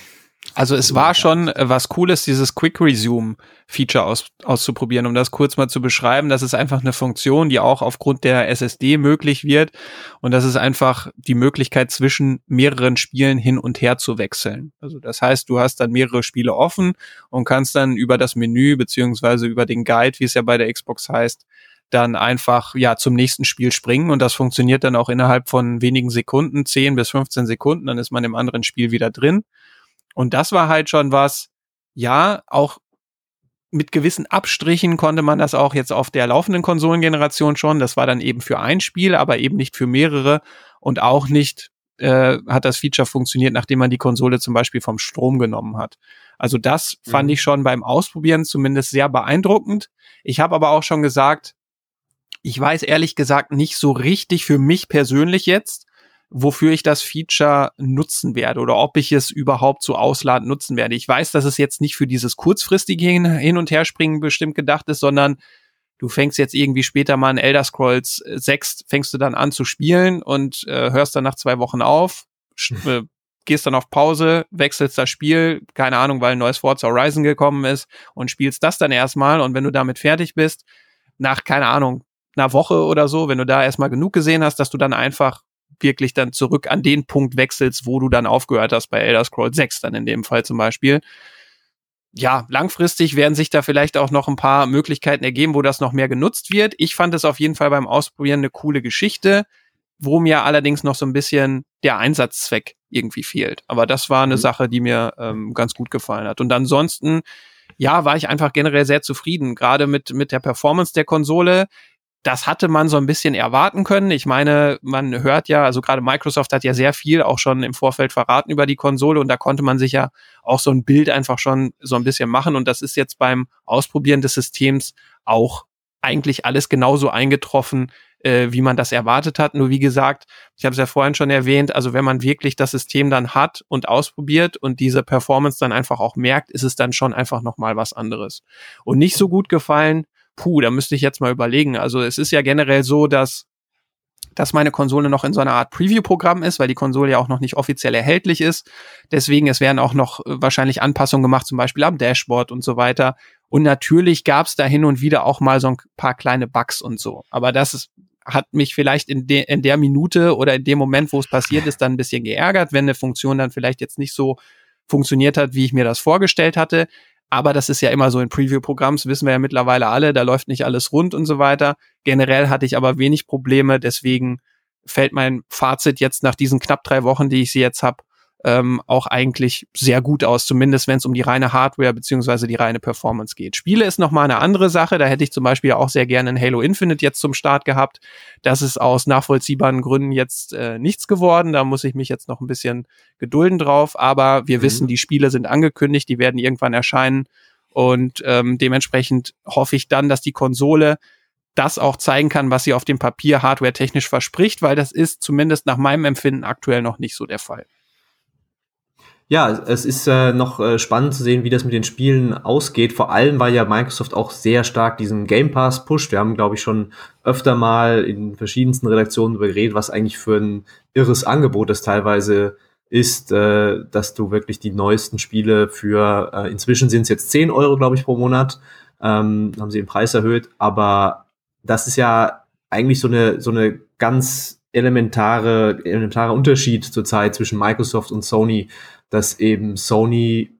Also es war schon äh, was Cooles, dieses Quick Resume Feature aus, auszuprobieren, um das kurz mal zu beschreiben. Das ist einfach eine Funktion, die auch aufgrund der SSD möglich wird. Und das ist einfach die Möglichkeit, zwischen mehreren Spielen hin und her zu wechseln. Also das heißt, du hast dann mehrere Spiele offen und kannst dann über das Menü beziehungsweise über den Guide, wie es ja bei der Xbox heißt, dann einfach ja zum nächsten Spiel springen und das funktioniert dann auch innerhalb von wenigen Sekunden, 10 bis 15 Sekunden, dann ist man im anderen Spiel wieder drin. Und das war halt schon was, ja, auch mit gewissen Abstrichen konnte man das auch jetzt auf der laufenden Konsolengeneration schon. Das war dann eben für ein Spiel, aber eben nicht für mehrere und auch nicht äh, hat das Feature funktioniert, nachdem man die Konsole zum Beispiel vom Strom genommen hat. Also das fand mhm. ich schon beim Ausprobieren zumindest sehr beeindruckend. Ich habe aber auch schon gesagt, ich weiß ehrlich gesagt nicht so richtig für mich persönlich jetzt, wofür ich das Feature nutzen werde oder ob ich es überhaupt so ausladend nutzen werde. Ich weiß, dass es jetzt nicht für dieses kurzfristige Hin- und Herspringen bestimmt gedacht ist, sondern du fängst jetzt irgendwie später mal in Elder Scrolls 6, fängst du dann an zu spielen und äh, hörst dann nach zwei Wochen auf, äh, gehst dann auf Pause, wechselst das Spiel, keine Ahnung, weil ein neues Forza Horizon gekommen ist und spielst das dann erstmal und wenn du damit fertig bist, nach, keine Ahnung, einer Woche oder so, wenn du da erstmal genug gesehen hast, dass du dann einfach wirklich dann zurück an den Punkt wechselst, wo du dann aufgehört hast bei Elder Scrolls 6 dann in dem Fall zum Beispiel. Ja, langfristig werden sich da vielleicht auch noch ein paar Möglichkeiten ergeben, wo das noch mehr genutzt wird. Ich fand es auf jeden Fall beim Ausprobieren eine coole Geschichte, wo mir allerdings noch so ein bisschen der Einsatzzweck irgendwie fehlt. Aber das war eine mhm. Sache, die mir ähm, ganz gut gefallen hat. Und ansonsten, ja, war ich einfach generell sehr zufrieden, gerade mit, mit der Performance der Konsole das hatte man so ein bisschen erwarten können. Ich meine, man hört ja, also gerade Microsoft hat ja sehr viel auch schon im Vorfeld verraten über die Konsole und da konnte man sich ja auch so ein Bild einfach schon so ein bisschen machen und das ist jetzt beim Ausprobieren des Systems auch eigentlich alles genauso eingetroffen, äh, wie man das erwartet hat. Nur wie gesagt, ich habe es ja vorhin schon erwähnt, also wenn man wirklich das System dann hat und ausprobiert und diese Performance dann einfach auch merkt, ist es dann schon einfach noch mal was anderes. Und nicht so gut gefallen puh, da müsste ich jetzt mal überlegen. Also es ist ja generell so, dass dass meine Konsole noch in so einer Art Preview-Programm ist, weil die Konsole ja auch noch nicht offiziell erhältlich ist. Deswegen, es werden auch noch äh, wahrscheinlich Anpassungen gemacht, zum Beispiel am Dashboard und so weiter. Und natürlich gab es da hin und wieder auch mal so ein paar kleine Bugs und so. Aber das ist, hat mich vielleicht in, de, in der Minute oder in dem Moment, wo es passiert ist, dann ein bisschen geärgert, wenn eine Funktion dann vielleicht jetzt nicht so funktioniert hat, wie ich mir das vorgestellt hatte. Aber das ist ja immer so in Preview-Programms, wissen wir ja mittlerweile alle, da läuft nicht alles rund und so weiter. Generell hatte ich aber wenig Probleme, deswegen fällt mein Fazit jetzt nach diesen knapp drei Wochen, die ich sie jetzt habe, ähm, auch eigentlich sehr gut aus, zumindest wenn es um die reine Hardware beziehungsweise die reine Performance geht. Spiele ist nochmal eine andere Sache, da hätte ich zum Beispiel auch sehr gerne ein Halo Infinite jetzt zum Start gehabt. Das ist aus nachvollziehbaren Gründen jetzt äh, nichts geworden, da muss ich mich jetzt noch ein bisschen gedulden drauf, aber wir mhm. wissen, die Spiele sind angekündigt, die werden irgendwann erscheinen und ähm, dementsprechend hoffe ich dann, dass die Konsole das auch zeigen kann, was sie auf dem Papier hardware-technisch verspricht, weil das ist zumindest nach meinem Empfinden aktuell noch nicht so der Fall. Ja, es ist äh, noch äh, spannend zu sehen, wie das mit den Spielen ausgeht. Vor allem, weil ja Microsoft auch sehr stark diesen Game Pass pusht. Wir haben, glaube ich, schon öfter mal in verschiedensten Redaktionen darüber geredet, was eigentlich für ein irres Angebot das teilweise ist, äh, dass du wirklich die neuesten Spiele für, äh, inzwischen sind es jetzt 10 Euro, glaube ich, pro Monat, ähm, haben sie den Preis erhöht, aber das ist ja eigentlich so eine, so eine ganz elementare, elementarer Unterschied zurzeit zwischen Microsoft und Sony dass eben Sony,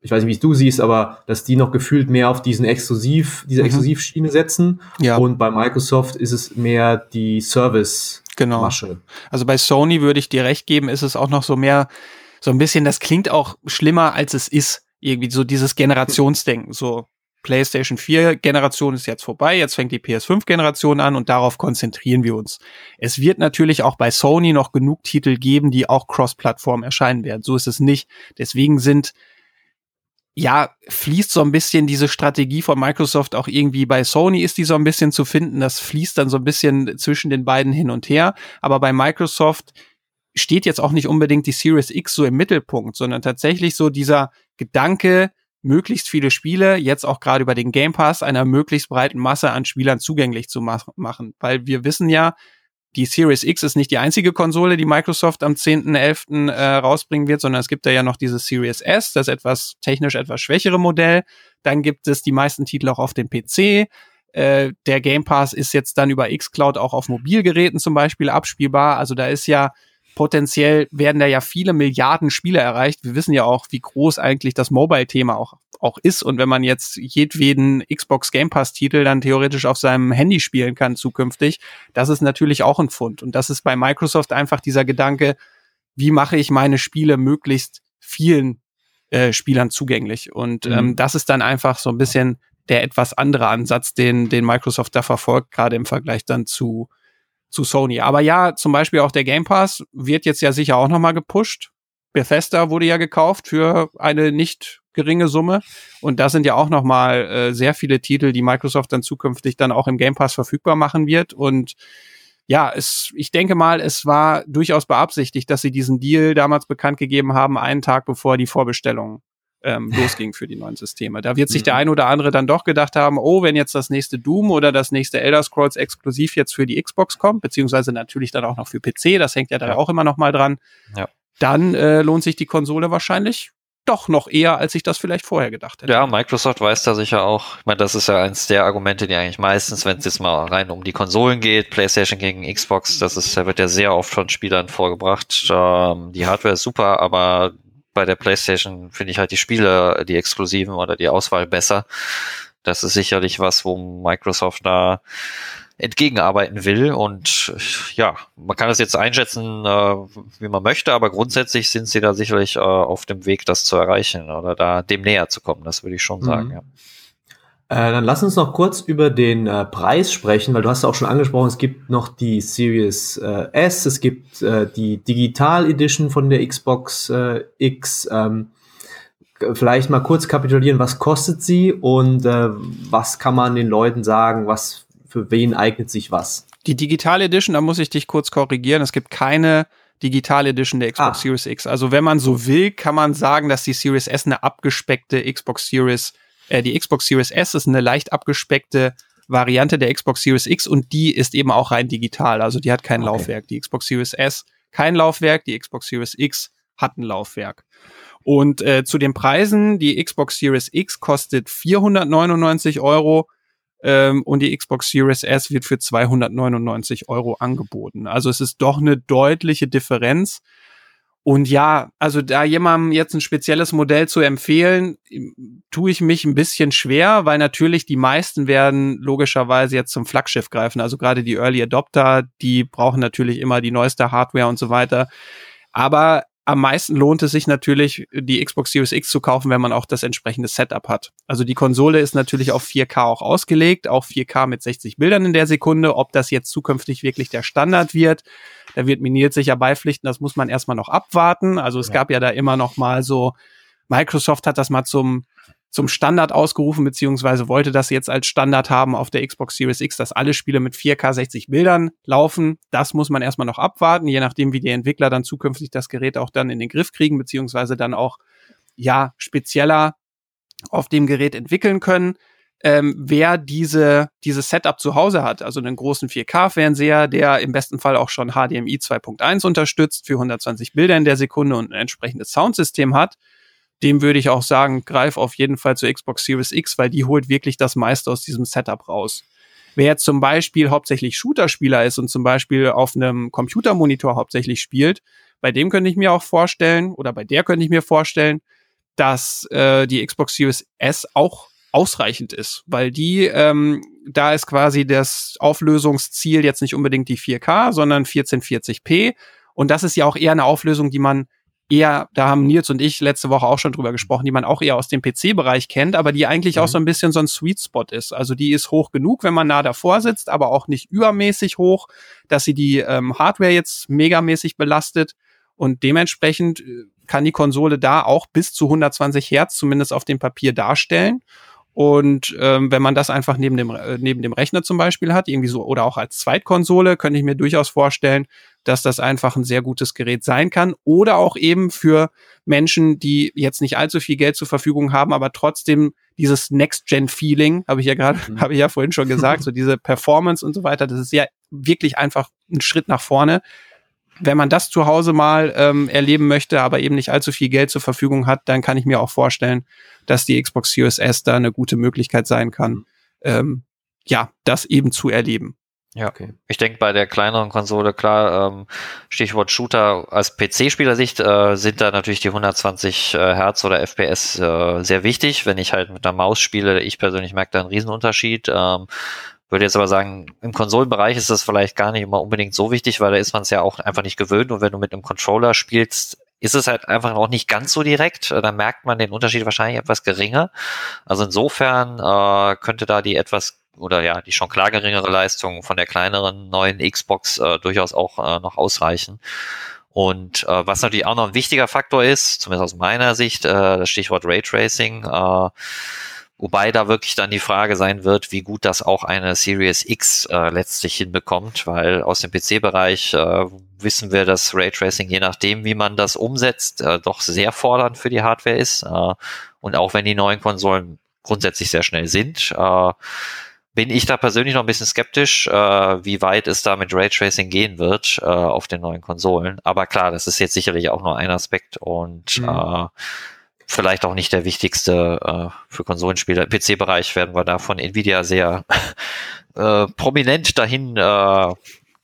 ich weiß nicht, wie es du siehst, aber dass die noch gefühlt mehr auf diesen Exklusiv, diese mhm. Exklusivschiene setzen. Ja. Und bei Microsoft ist es mehr die Service. Genau. Masche. Also bei Sony würde ich dir recht geben, ist es auch noch so mehr, so ein bisschen, das klingt auch schlimmer, als es ist. Irgendwie so dieses Generationsdenken. So, PlayStation 4 Generation ist jetzt vorbei, jetzt fängt die PS5 Generation an und darauf konzentrieren wir uns. Es wird natürlich auch bei Sony noch genug Titel geben, die auch Cross-Plattform erscheinen werden. So ist es nicht. Deswegen sind ja, fließt so ein bisschen diese Strategie von Microsoft auch irgendwie bei Sony ist die so ein bisschen zu finden. Das fließt dann so ein bisschen zwischen den beiden hin und her. Aber bei Microsoft steht jetzt auch nicht unbedingt die Series X so im Mittelpunkt, sondern tatsächlich so dieser Gedanke, möglichst viele Spiele, jetzt auch gerade über den Game Pass, einer möglichst breiten Masse an Spielern zugänglich zu mach machen. Weil wir wissen ja, die Series X ist nicht die einzige Konsole, die Microsoft am 10.11. Äh, rausbringen wird, sondern es gibt da ja noch dieses Series S, das etwas technisch etwas schwächere Modell. Dann gibt es die meisten Titel auch auf dem PC. Äh, der Game Pass ist jetzt dann über xCloud auch auf Mobilgeräten zum Beispiel abspielbar. Also da ist ja potenziell werden da ja viele Milliarden Spiele erreicht. Wir wissen ja auch, wie groß eigentlich das Mobile-Thema auch, auch ist. Und wenn man jetzt jedweden Xbox Game Pass-Titel dann theoretisch auf seinem Handy spielen kann zukünftig, das ist natürlich auch ein Fund. Und das ist bei Microsoft einfach dieser Gedanke, wie mache ich meine Spiele möglichst vielen äh, Spielern zugänglich. Und mhm. ähm, das ist dann einfach so ein bisschen der etwas andere Ansatz, den, den Microsoft da verfolgt, gerade im Vergleich dann zu zu Sony. Aber ja, zum Beispiel auch der Game Pass wird jetzt ja sicher auch nochmal gepusht. Bethesda wurde ja gekauft für eine nicht geringe Summe. Und da sind ja auch nochmal äh, sehr viele Titel, die Microsoft dann zukünftig dann auch im Game Pass verfügbar machen wird. Und ja, es, ich denke mal, es war durchaus beabsichtigt, dass sie diesen Deal damals bekannt gegeben haben, einen Tag bevor die Vorbestellung ähm, losging für die neuen Systeme. Da wird sich der mhm. ein oder andere dann doch gedacht haben, oh, wenn jetzt das nächste Doom oder das nächste Elder Scrolls exklusiv jetzt für die Xbox kommt, beziehungsweise natürlich dann auch noch für PC, das hängt ja da ja. auch immer noch mal dran, ja. dann äh, lohnt sich die Konsole wahrscheinlich. doch noch eher, als ich das vielleicht vorher gedacht hätte. Ja, Microsoft weiß da sicher auch. Ich meine, das ist ja eins der Argumente, die eigentlich meistens, wenn es jetzt mal rein um die Konsolen geht, PlayStation gegen Xbox, das ist, wird ja sehr oft von Spielern vorgebracht. Ähm, die Hardware ist super, aber bei der PlayStation finde ich halt die Spiele, die exklusiven oder die Auswahl besser. Das ist sicherlich was, wo Microsoft da entgegenarbeiten will. Und ja, man kann das jetzt einschätzen, äh, wie man möchte, aber grundsätzlich sind sie da sicherlich äh, auf dem Weg, das zu erreichen oder da dem näher zu kommen. Das würde ich schon sagen. Mhm. Ja. Äh, dann lass uns noch kurz über den äh, Preis sprechen, weil du hast auch schon angesprochen, es gibt noch die Series äh, S, es gibt äh, die Digital Edition von der Xbox äh, X. Ähm, vielleicht mal kurz kapitulieren, was kostet sie und was kann man den Leuten sagen, was für wen eignet sich was? Die Digital Edition, da muss ich dich kurz korrigieren, es gibt keine Digital Edition der Xbox ah. Series X. Also wenn man so will, kann man sagen, dass die Series S eine abgespeckte Xbox Series äh, die Xbox Series S ist eine leicht abgespeckte Variante der Xbox Series X und die ist eben auch rein digital. Also die hat kein okay. Laufwerk. Die Xbox Series S kein Laufwerk, die Xbox Series X hat ein Laufwerk. Und äh, zu den Preisen, die Xbox Series X kostet 499 Euro ähm, und die Xbox Series S wird für 299 Euro angeboten. Also es ist doch eine deutliche Differenz. Und ja, also da jemandem jetzt ein spezielles Modell zu empfehlen, tue ich mich ein bisschen schwer, weil natürlich die meisten werden logischerweise jetzt zum Flaggschiff greifen. Also gerade die Early Adopter, die brauchen natürlich immer die neueste Hardware und so weiter. Aber am meisten lohnt es sich natürlich, die Xbox Series X zu kaufen, wenn man auch das entsprechende Setup hat. Also die Konsole ist natürlich auf 4K auch ausgelegt, auch 4K mit 60 Bildern in der Sekunde. Ob das jetzt zukünftig wirklich der Standard wird, da wird mir sicher beipflichten, das muss man erstmal noch abwarten. Also es ja. gab ja da immer noch mal so, Microsoft hat das mal zum zum Standard ausgerufen, beziehungsweise wollte das jetzt als Standard haben auf der Xbox Series X, dass alle Spiele mit 4K 60 Bildern laufen. Das muss man erstmal noch abwarten, je nachdem, wie die Entwickler dann zukünftig das Gerät auch dann in den Griff kriegen, beziehungsweise dann auch, ja, spezieller auf dem Gerät entwickeln können. Ähm, wer diese, dieses Setup zu Hause hat, also einen großen 4K-Fernseher, der im besten Fall auch schon HDMI 2.1 unterstützt für 120 Bilder in der Sekunde und ein entsprechendes Soundsystem hat, dem würde ich auch sagen, greif auf jeden Fall zur Xbox Series X, weil die holt wirklich das meiste aus diesem Setup raus. Wer zum Beispiel hauptsächlich Shooter-Spieler ist und zum Beispiel auf einem Computermonitor hauptsächlich spielt, bei dem könnte ich mir auch vorstellen, oder bei der könnte ich mir vorstellen, dass äh, die Xbox Series S auch ausreichend ist, weil die, ähm, da ist quasi das Auflösungsziel jetzt nicht unbedingt die 4K, sondern 1440p. Und das ist ja auch eher eine Auflösung, die man eher, da haben Nils und ich letzte Woche auch schon drüber gesprochen, die man auch eher aus dem PC-Bereich kennt, aber die eigentlich mhm. auch so ein bisschen so ein Sweet Spot ist. Also die ist hoch genug, wenn man nah davor sitzt, aber auch nicht übermäßig hoch, dass sie die ähm, Hardware jetzt megamäßig belastet. Und dementsprechend äh, kann die Konsole da auch bis zu 120 Hertz zumindest auf dem Papier darstellen. Und ähm, wenn man das einfach neben dem, äh, neben dem Rechner zum Beispiel hat, irgendwie so, oder auch als Zweitkonsole, könnte ich mir durchaus vorstellen, dass das einfach ein sehr gutes Gerät sein kann. Oder auch eben für Menschen, die jetzt nicht allzu viel Geld zur Verfügung haben, aber trotzdem dieses Next-Gen-Feeling, habe ich ja gerade, mhm. habe ich ja vorhin schon gesagt, so diese Performance und so weiter, das ist ja wirklich einfach ein Schritt nach vorne wenn man das zu Hause mal ähm, erleben möchte, aber eben nicht allzu viel Geld zur Verfügung hat, dann kann ich mir auch vorstellen, dass die Xbox Series S da eine gute Möglichkeit sein kann, ähm, ja, das eben zu erleben. Ja, okay. Ich denke, bei der kleineren Konsole, klar, ähm, Stichwort Shooter als PC-Spielersicht äh, sind da natürlich die 120 äh, Hertz oder FPS äh, sehr wichtig. Wenn ich halt mit der Maus spiele, ich persönlich merke da einen Riesenunterschied. Ähm, würde jetzt aber sagen, im Konsolenbereich ist das vielleicht gar nicht immer unbedingt so wichtig, weil da ist man es ja auch einfach nicht gewöhnt und wenn du mit einem Controller spielst, ist es halt einfach auch nicht ganz so direkt. Da merkt man den Unterschied wahrscheinlich etwas geringer. Also insofern äh, könnte da die etwas oder ja, die schon klar geringere Leistung von der kleineren neuen Xbox äh, durchaus auch äh, noch ausreichen. Und äh, was natürlich auch noch ein wichtiger Faktor ist, zumindest aus meiner Sicht, äh, das Stichwort Raytracing, äh, Wobei da wirklich dann die Frage sein wird, wie gut das auch eine Series X äh, letztlich hinbekommt, weil aus dem PC-Bereich äh, wissen wir, dass Raytracing, je nachdem, wie man das umsetzt, äh, doch sehr fordernd für die Hardware ist. Äh, und auch wenn die neuen Konsolen grundsätzlich sehr schnell sind, äh, bin ich da persönlich noch ein bisschen skeptisch, äh, wie weit es da mit Raytracing gehen wird äh, auf den neuen Konsolen. Aber klar, das ist jetzt sicherlich auch nur ein Aspekt und mhm. Vielleicht auch nicht der wichtigste äh, für Konsolenspieler. Im PC-Bereich werden wir da von Nvidia sehr äh, prominent dahin äh,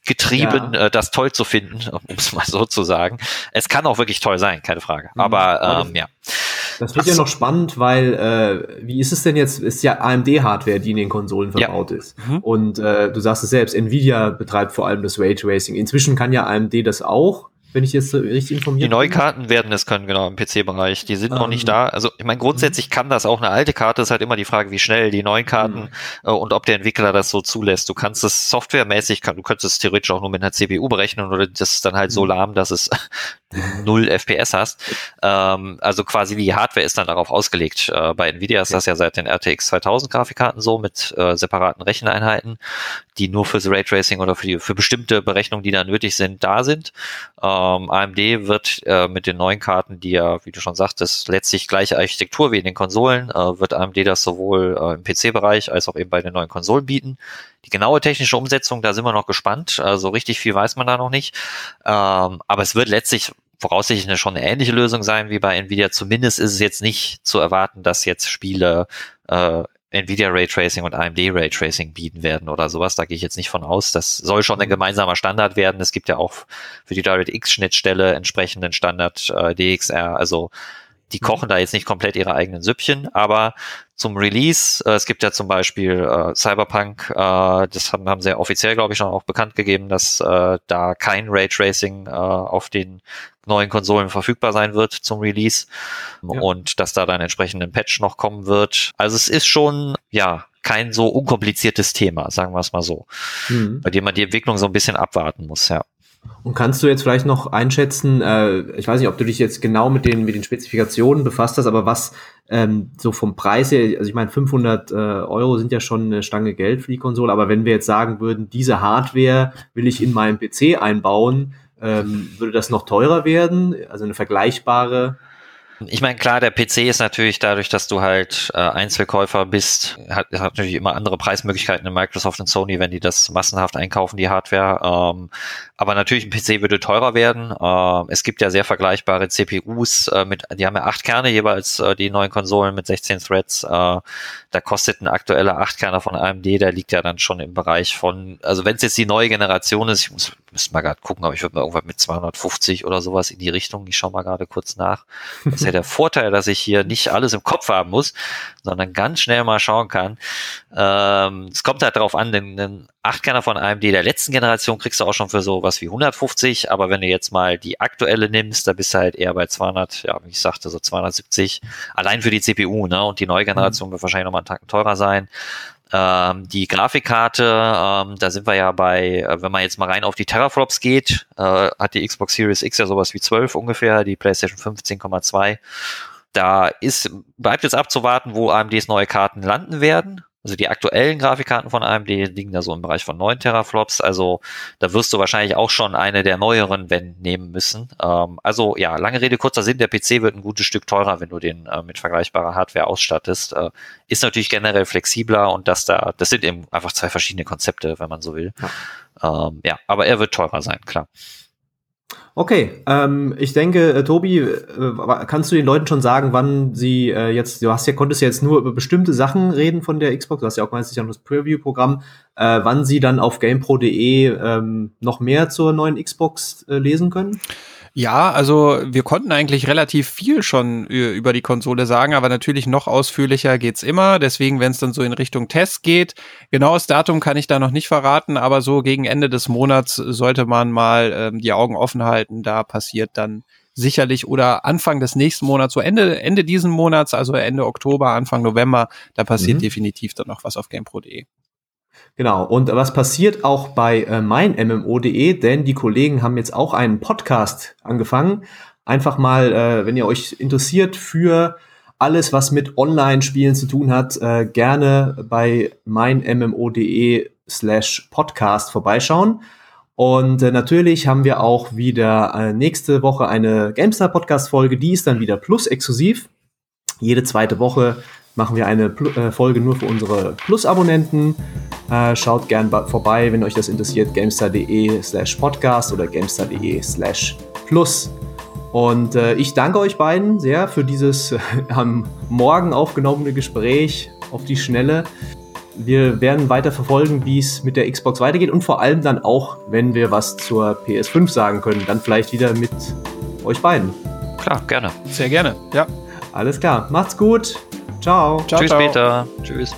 getrieben, ja. äh, das toll zu finden, um es mal so zu sagen. Es kann auch wirklich toll sein, keine Frage. Mhm. Aber ähm, ja. Das wird ja noch spannend, weil äh, wie ist es denn jetzt? Ist ja AMD-Hardware, die in den Konsolen verbaut ja. ist. Mhm. Und äh, du sagst es selbst, Nvidia betreibt vor allem das Raytracing. Inzwischen kann ja AMD das auch wenn ich jetzt richtig informiert bin. Die Neukarten werden es können, genau, im PC-Bereich. Die sind ähm, noch nicht ähm, da. Also, ich meine, grundsätzlich kann das auch eine alte Karte. Ist halt immer die Frage, wie schnell die neuen Karten mhm. äh, und ob der Entwickler das so zulässt. Du kannst es softwaremäßig, kann, du könntest es theoretisch auch nur mit einer CPU berechnen oder das ist dann halt so mhm. lahm, dass es null FPS hast. Ähm, also quasi die Hardware ist dann darauf ausgelegt. Äh, bei Nvidia ist ja. das ja seit den RTX 2000 Grafikkarten so mit äh, separaten Recheneinheiten, die nur fürs Raytracing oder für, die, für bestimmte Berechnungen, die da nötig sind, da sind. Ähm, AMD wird äh, mit den neuen Karten, die ja, wie du schon sagtest, letztlich gleiche Architektur wie in den Konsolen, äh, wird AMD das sowohl äh, im PC-Bereich als auch eben bei den neuen Konsolen bieten. Die genaue technische Umsetzung, da sind wir noch gespannt. Also richtig viel weiß man da noch nicht. Ähm, aber es wird letztlich voraussichtlich eine schon eine ähnliche Lösung sein wie bei Nvidia. Zumindest ist es jetzt nicht zu erwarten, dass jetzt Spiele äh, Nvidia Raytracing und AMD Raytracing bieten werden oder sowas. Da gehe ich jetzt nicht von aus. Das soll schon ein gemeinsamer Standard werden. Es gibt ja auch für die DirectX-Schnittstelle entsprechenden Standard äh, DXR. Also die kochen da jetzt nicht komplett ihre eigenen Süppchen, aber zum Release, äh, es gibt ja zum Beispiel äh, Cyberpunk, äh, das haben, haben sie ja offiziell, glaube ich, schon auch bekannt gegeben, dass äh, da kein Raytracing äh, auf den neuen Konsolen verfügbar sein wird zum Release ja. und dass da dann entsprechend ein Patch noch kommen wird. Also es ist schon, ja, kein so unkompliziertes Thema, sagen wir es mal so, mhm. bei dem man die Entwicklung so ein bisschen abwarten muss, ja. Und kannst du jetzt vielleicht noch einschätzen, äh, ich weiß nicht, ob du dich jetzt genau mit den, mit den Spezifikationen befasst hast, aber was ähm, so vom Preis her, also ich meine 500 äh, Euro sind ja schon eine Stange Geld für die Konsole, aber wenn wir jetzt sagen würden, diese Hardware will ich in meinem PC einbauen, ähm, würde das noch teurer werden? Also eine vergleichbare ich meine, klar, der PC ist natürlich dadurch, dass du halt äh, Einzelkäufer bist, hat, hat natürlich immer andere Preismöglichkeiten in Microsoft und Sony, wenn die das massenhaft einkaufen, die Hardware. Ähm, aber natürlich ein PC würde teurer werden. Ähm, es gibt ja sehr vergleichbare CPUs äh, mit, die haben ja acht Kerne jeweils, äh, die neuen Konsolen mit 16 Threads. Äh, da kostet ein aktueller Achtkerner von AMD, der liegt ja dann schon im Bereich von, also wenn es jetzt die neue Generation ist, ich muss müssen mal gerade gucken, aber ich würde mal irgendwann mit 250 oder sowas in die Richtung, ich schaue mal gerade kurz nach. Das ja der Vorteil, dass ich hier nicht alles im Kopf haben muss, sondern ganz schnell mal schauen kann. Ähm, es kommt halt darauf an, den, den Achtkerner von AMD der letzten Generation kriegst du auch schon für so was wie 150, aber wenn du jetzt mal die aktuelle nimmst, da bist du halt eher bei 200, ja, wie ich sagte, so 270, allein für die CPU, ne, und die neue Generation mhm. wird wahrscheinlich nochmal einen Tag teurer sein. Ähm, die Grafikkarte, ähm, da sind wir ja bei, äh, wenn man jetzt mal rein auf die Teraflops geht, äh, hat die Xbox Series X ja sowas wie 12 ungefähr, die PlayStation 15,2. Da ist, bleibt jetzt abzuwarten, wo AMDs neue Karten landen werden. Also die aktuellen Grafikkarten von AMD liegen da so im Bereich von 9 Teraflops. Also da wirst du wahrscheinlich auch schon eine der neueren wenn nehmen müssen. Ähm, also ja, lange Rede, kurzer Sinn, der PC wird ein gutes Stück teurer, wenn du den äh, mit vergleichbarer Hardware ausstattest. Äh, ist natürlich generell flexibler und das da, das sind eben einfach zwei verschiedene Konzepte, wenn man so will. Ja, ähm, ja aber er wird teurer sein, klar. Okay, ähm, ich denke, äh, Tobi, äh, kannst du den Leuten schon sagen, wann sie äh, jetzt, du hast ja, konntest ja jetzt nur über bestimmte Sachen reden von der Xbox, du hast ja auch meistens ja noch das Preview-Programm, äh, wann sie dann auf gamepro.de ähm, noch mehr zur neuen Xbox äh, lesen können? Ja, also wir konnten eigentlich relativ viel schon über die Konsole sagen, aber natürlich noch ausführlicher geht's immer. Deswegen, wenn es dann so in Richtung Test geht, genaues Datum kann ich da noch nicht verraten, aber so gegen Ende des Monats sollte man mal ähm, die Augen offen halten. Da passiert dann sicherlich oder Anfang des nächsten Monats, so Ende, Ende diesen Monats, also Ende Oktober, Anfang November, da passiert mhm. definitiv dann noch was auf GamePro.de. Genau, und was passiert auch bei äh, meinmmo.de, denn die Kollegen haben jetzt auch einen Podcast angefangen. Einfach mal, äh, wenn ihr euch interessiert für alles, was mit Online-Spielen zu tun hat, äh, gerne bei meinmmo.de slash podcast vorbeischauen. Und äh, natürlich haben wir auch wieder äh, nächste Woche eine GameStar Podcast Folge, die ist dann wieder plus exklusiv. Jede zweite Woche machen wir eine Pl äh, Folge nur für unsere Plus-Abonnenten. Äh, schaut gern vorbei, wenn euch das interessiert, gamestar.de slash podcast oder gamestar.de slash plus. Und äh, ich danke euch beiden sehr für dieses äh, am Morgen aufgenommene Gespräch auf die Schnelle. Wir werden weiter verfolgen, wie es mit der Xbox weitergeht und vor allem dann auch, wenn wir was zur PS5 sagen können, dann vielleicht wieder mit euch beiden. Klar, gerne. Sehr gerne, ja. Alles klar, macht's gut. Ciao. ciao Tschüss, ciao. Peter. Tschüss.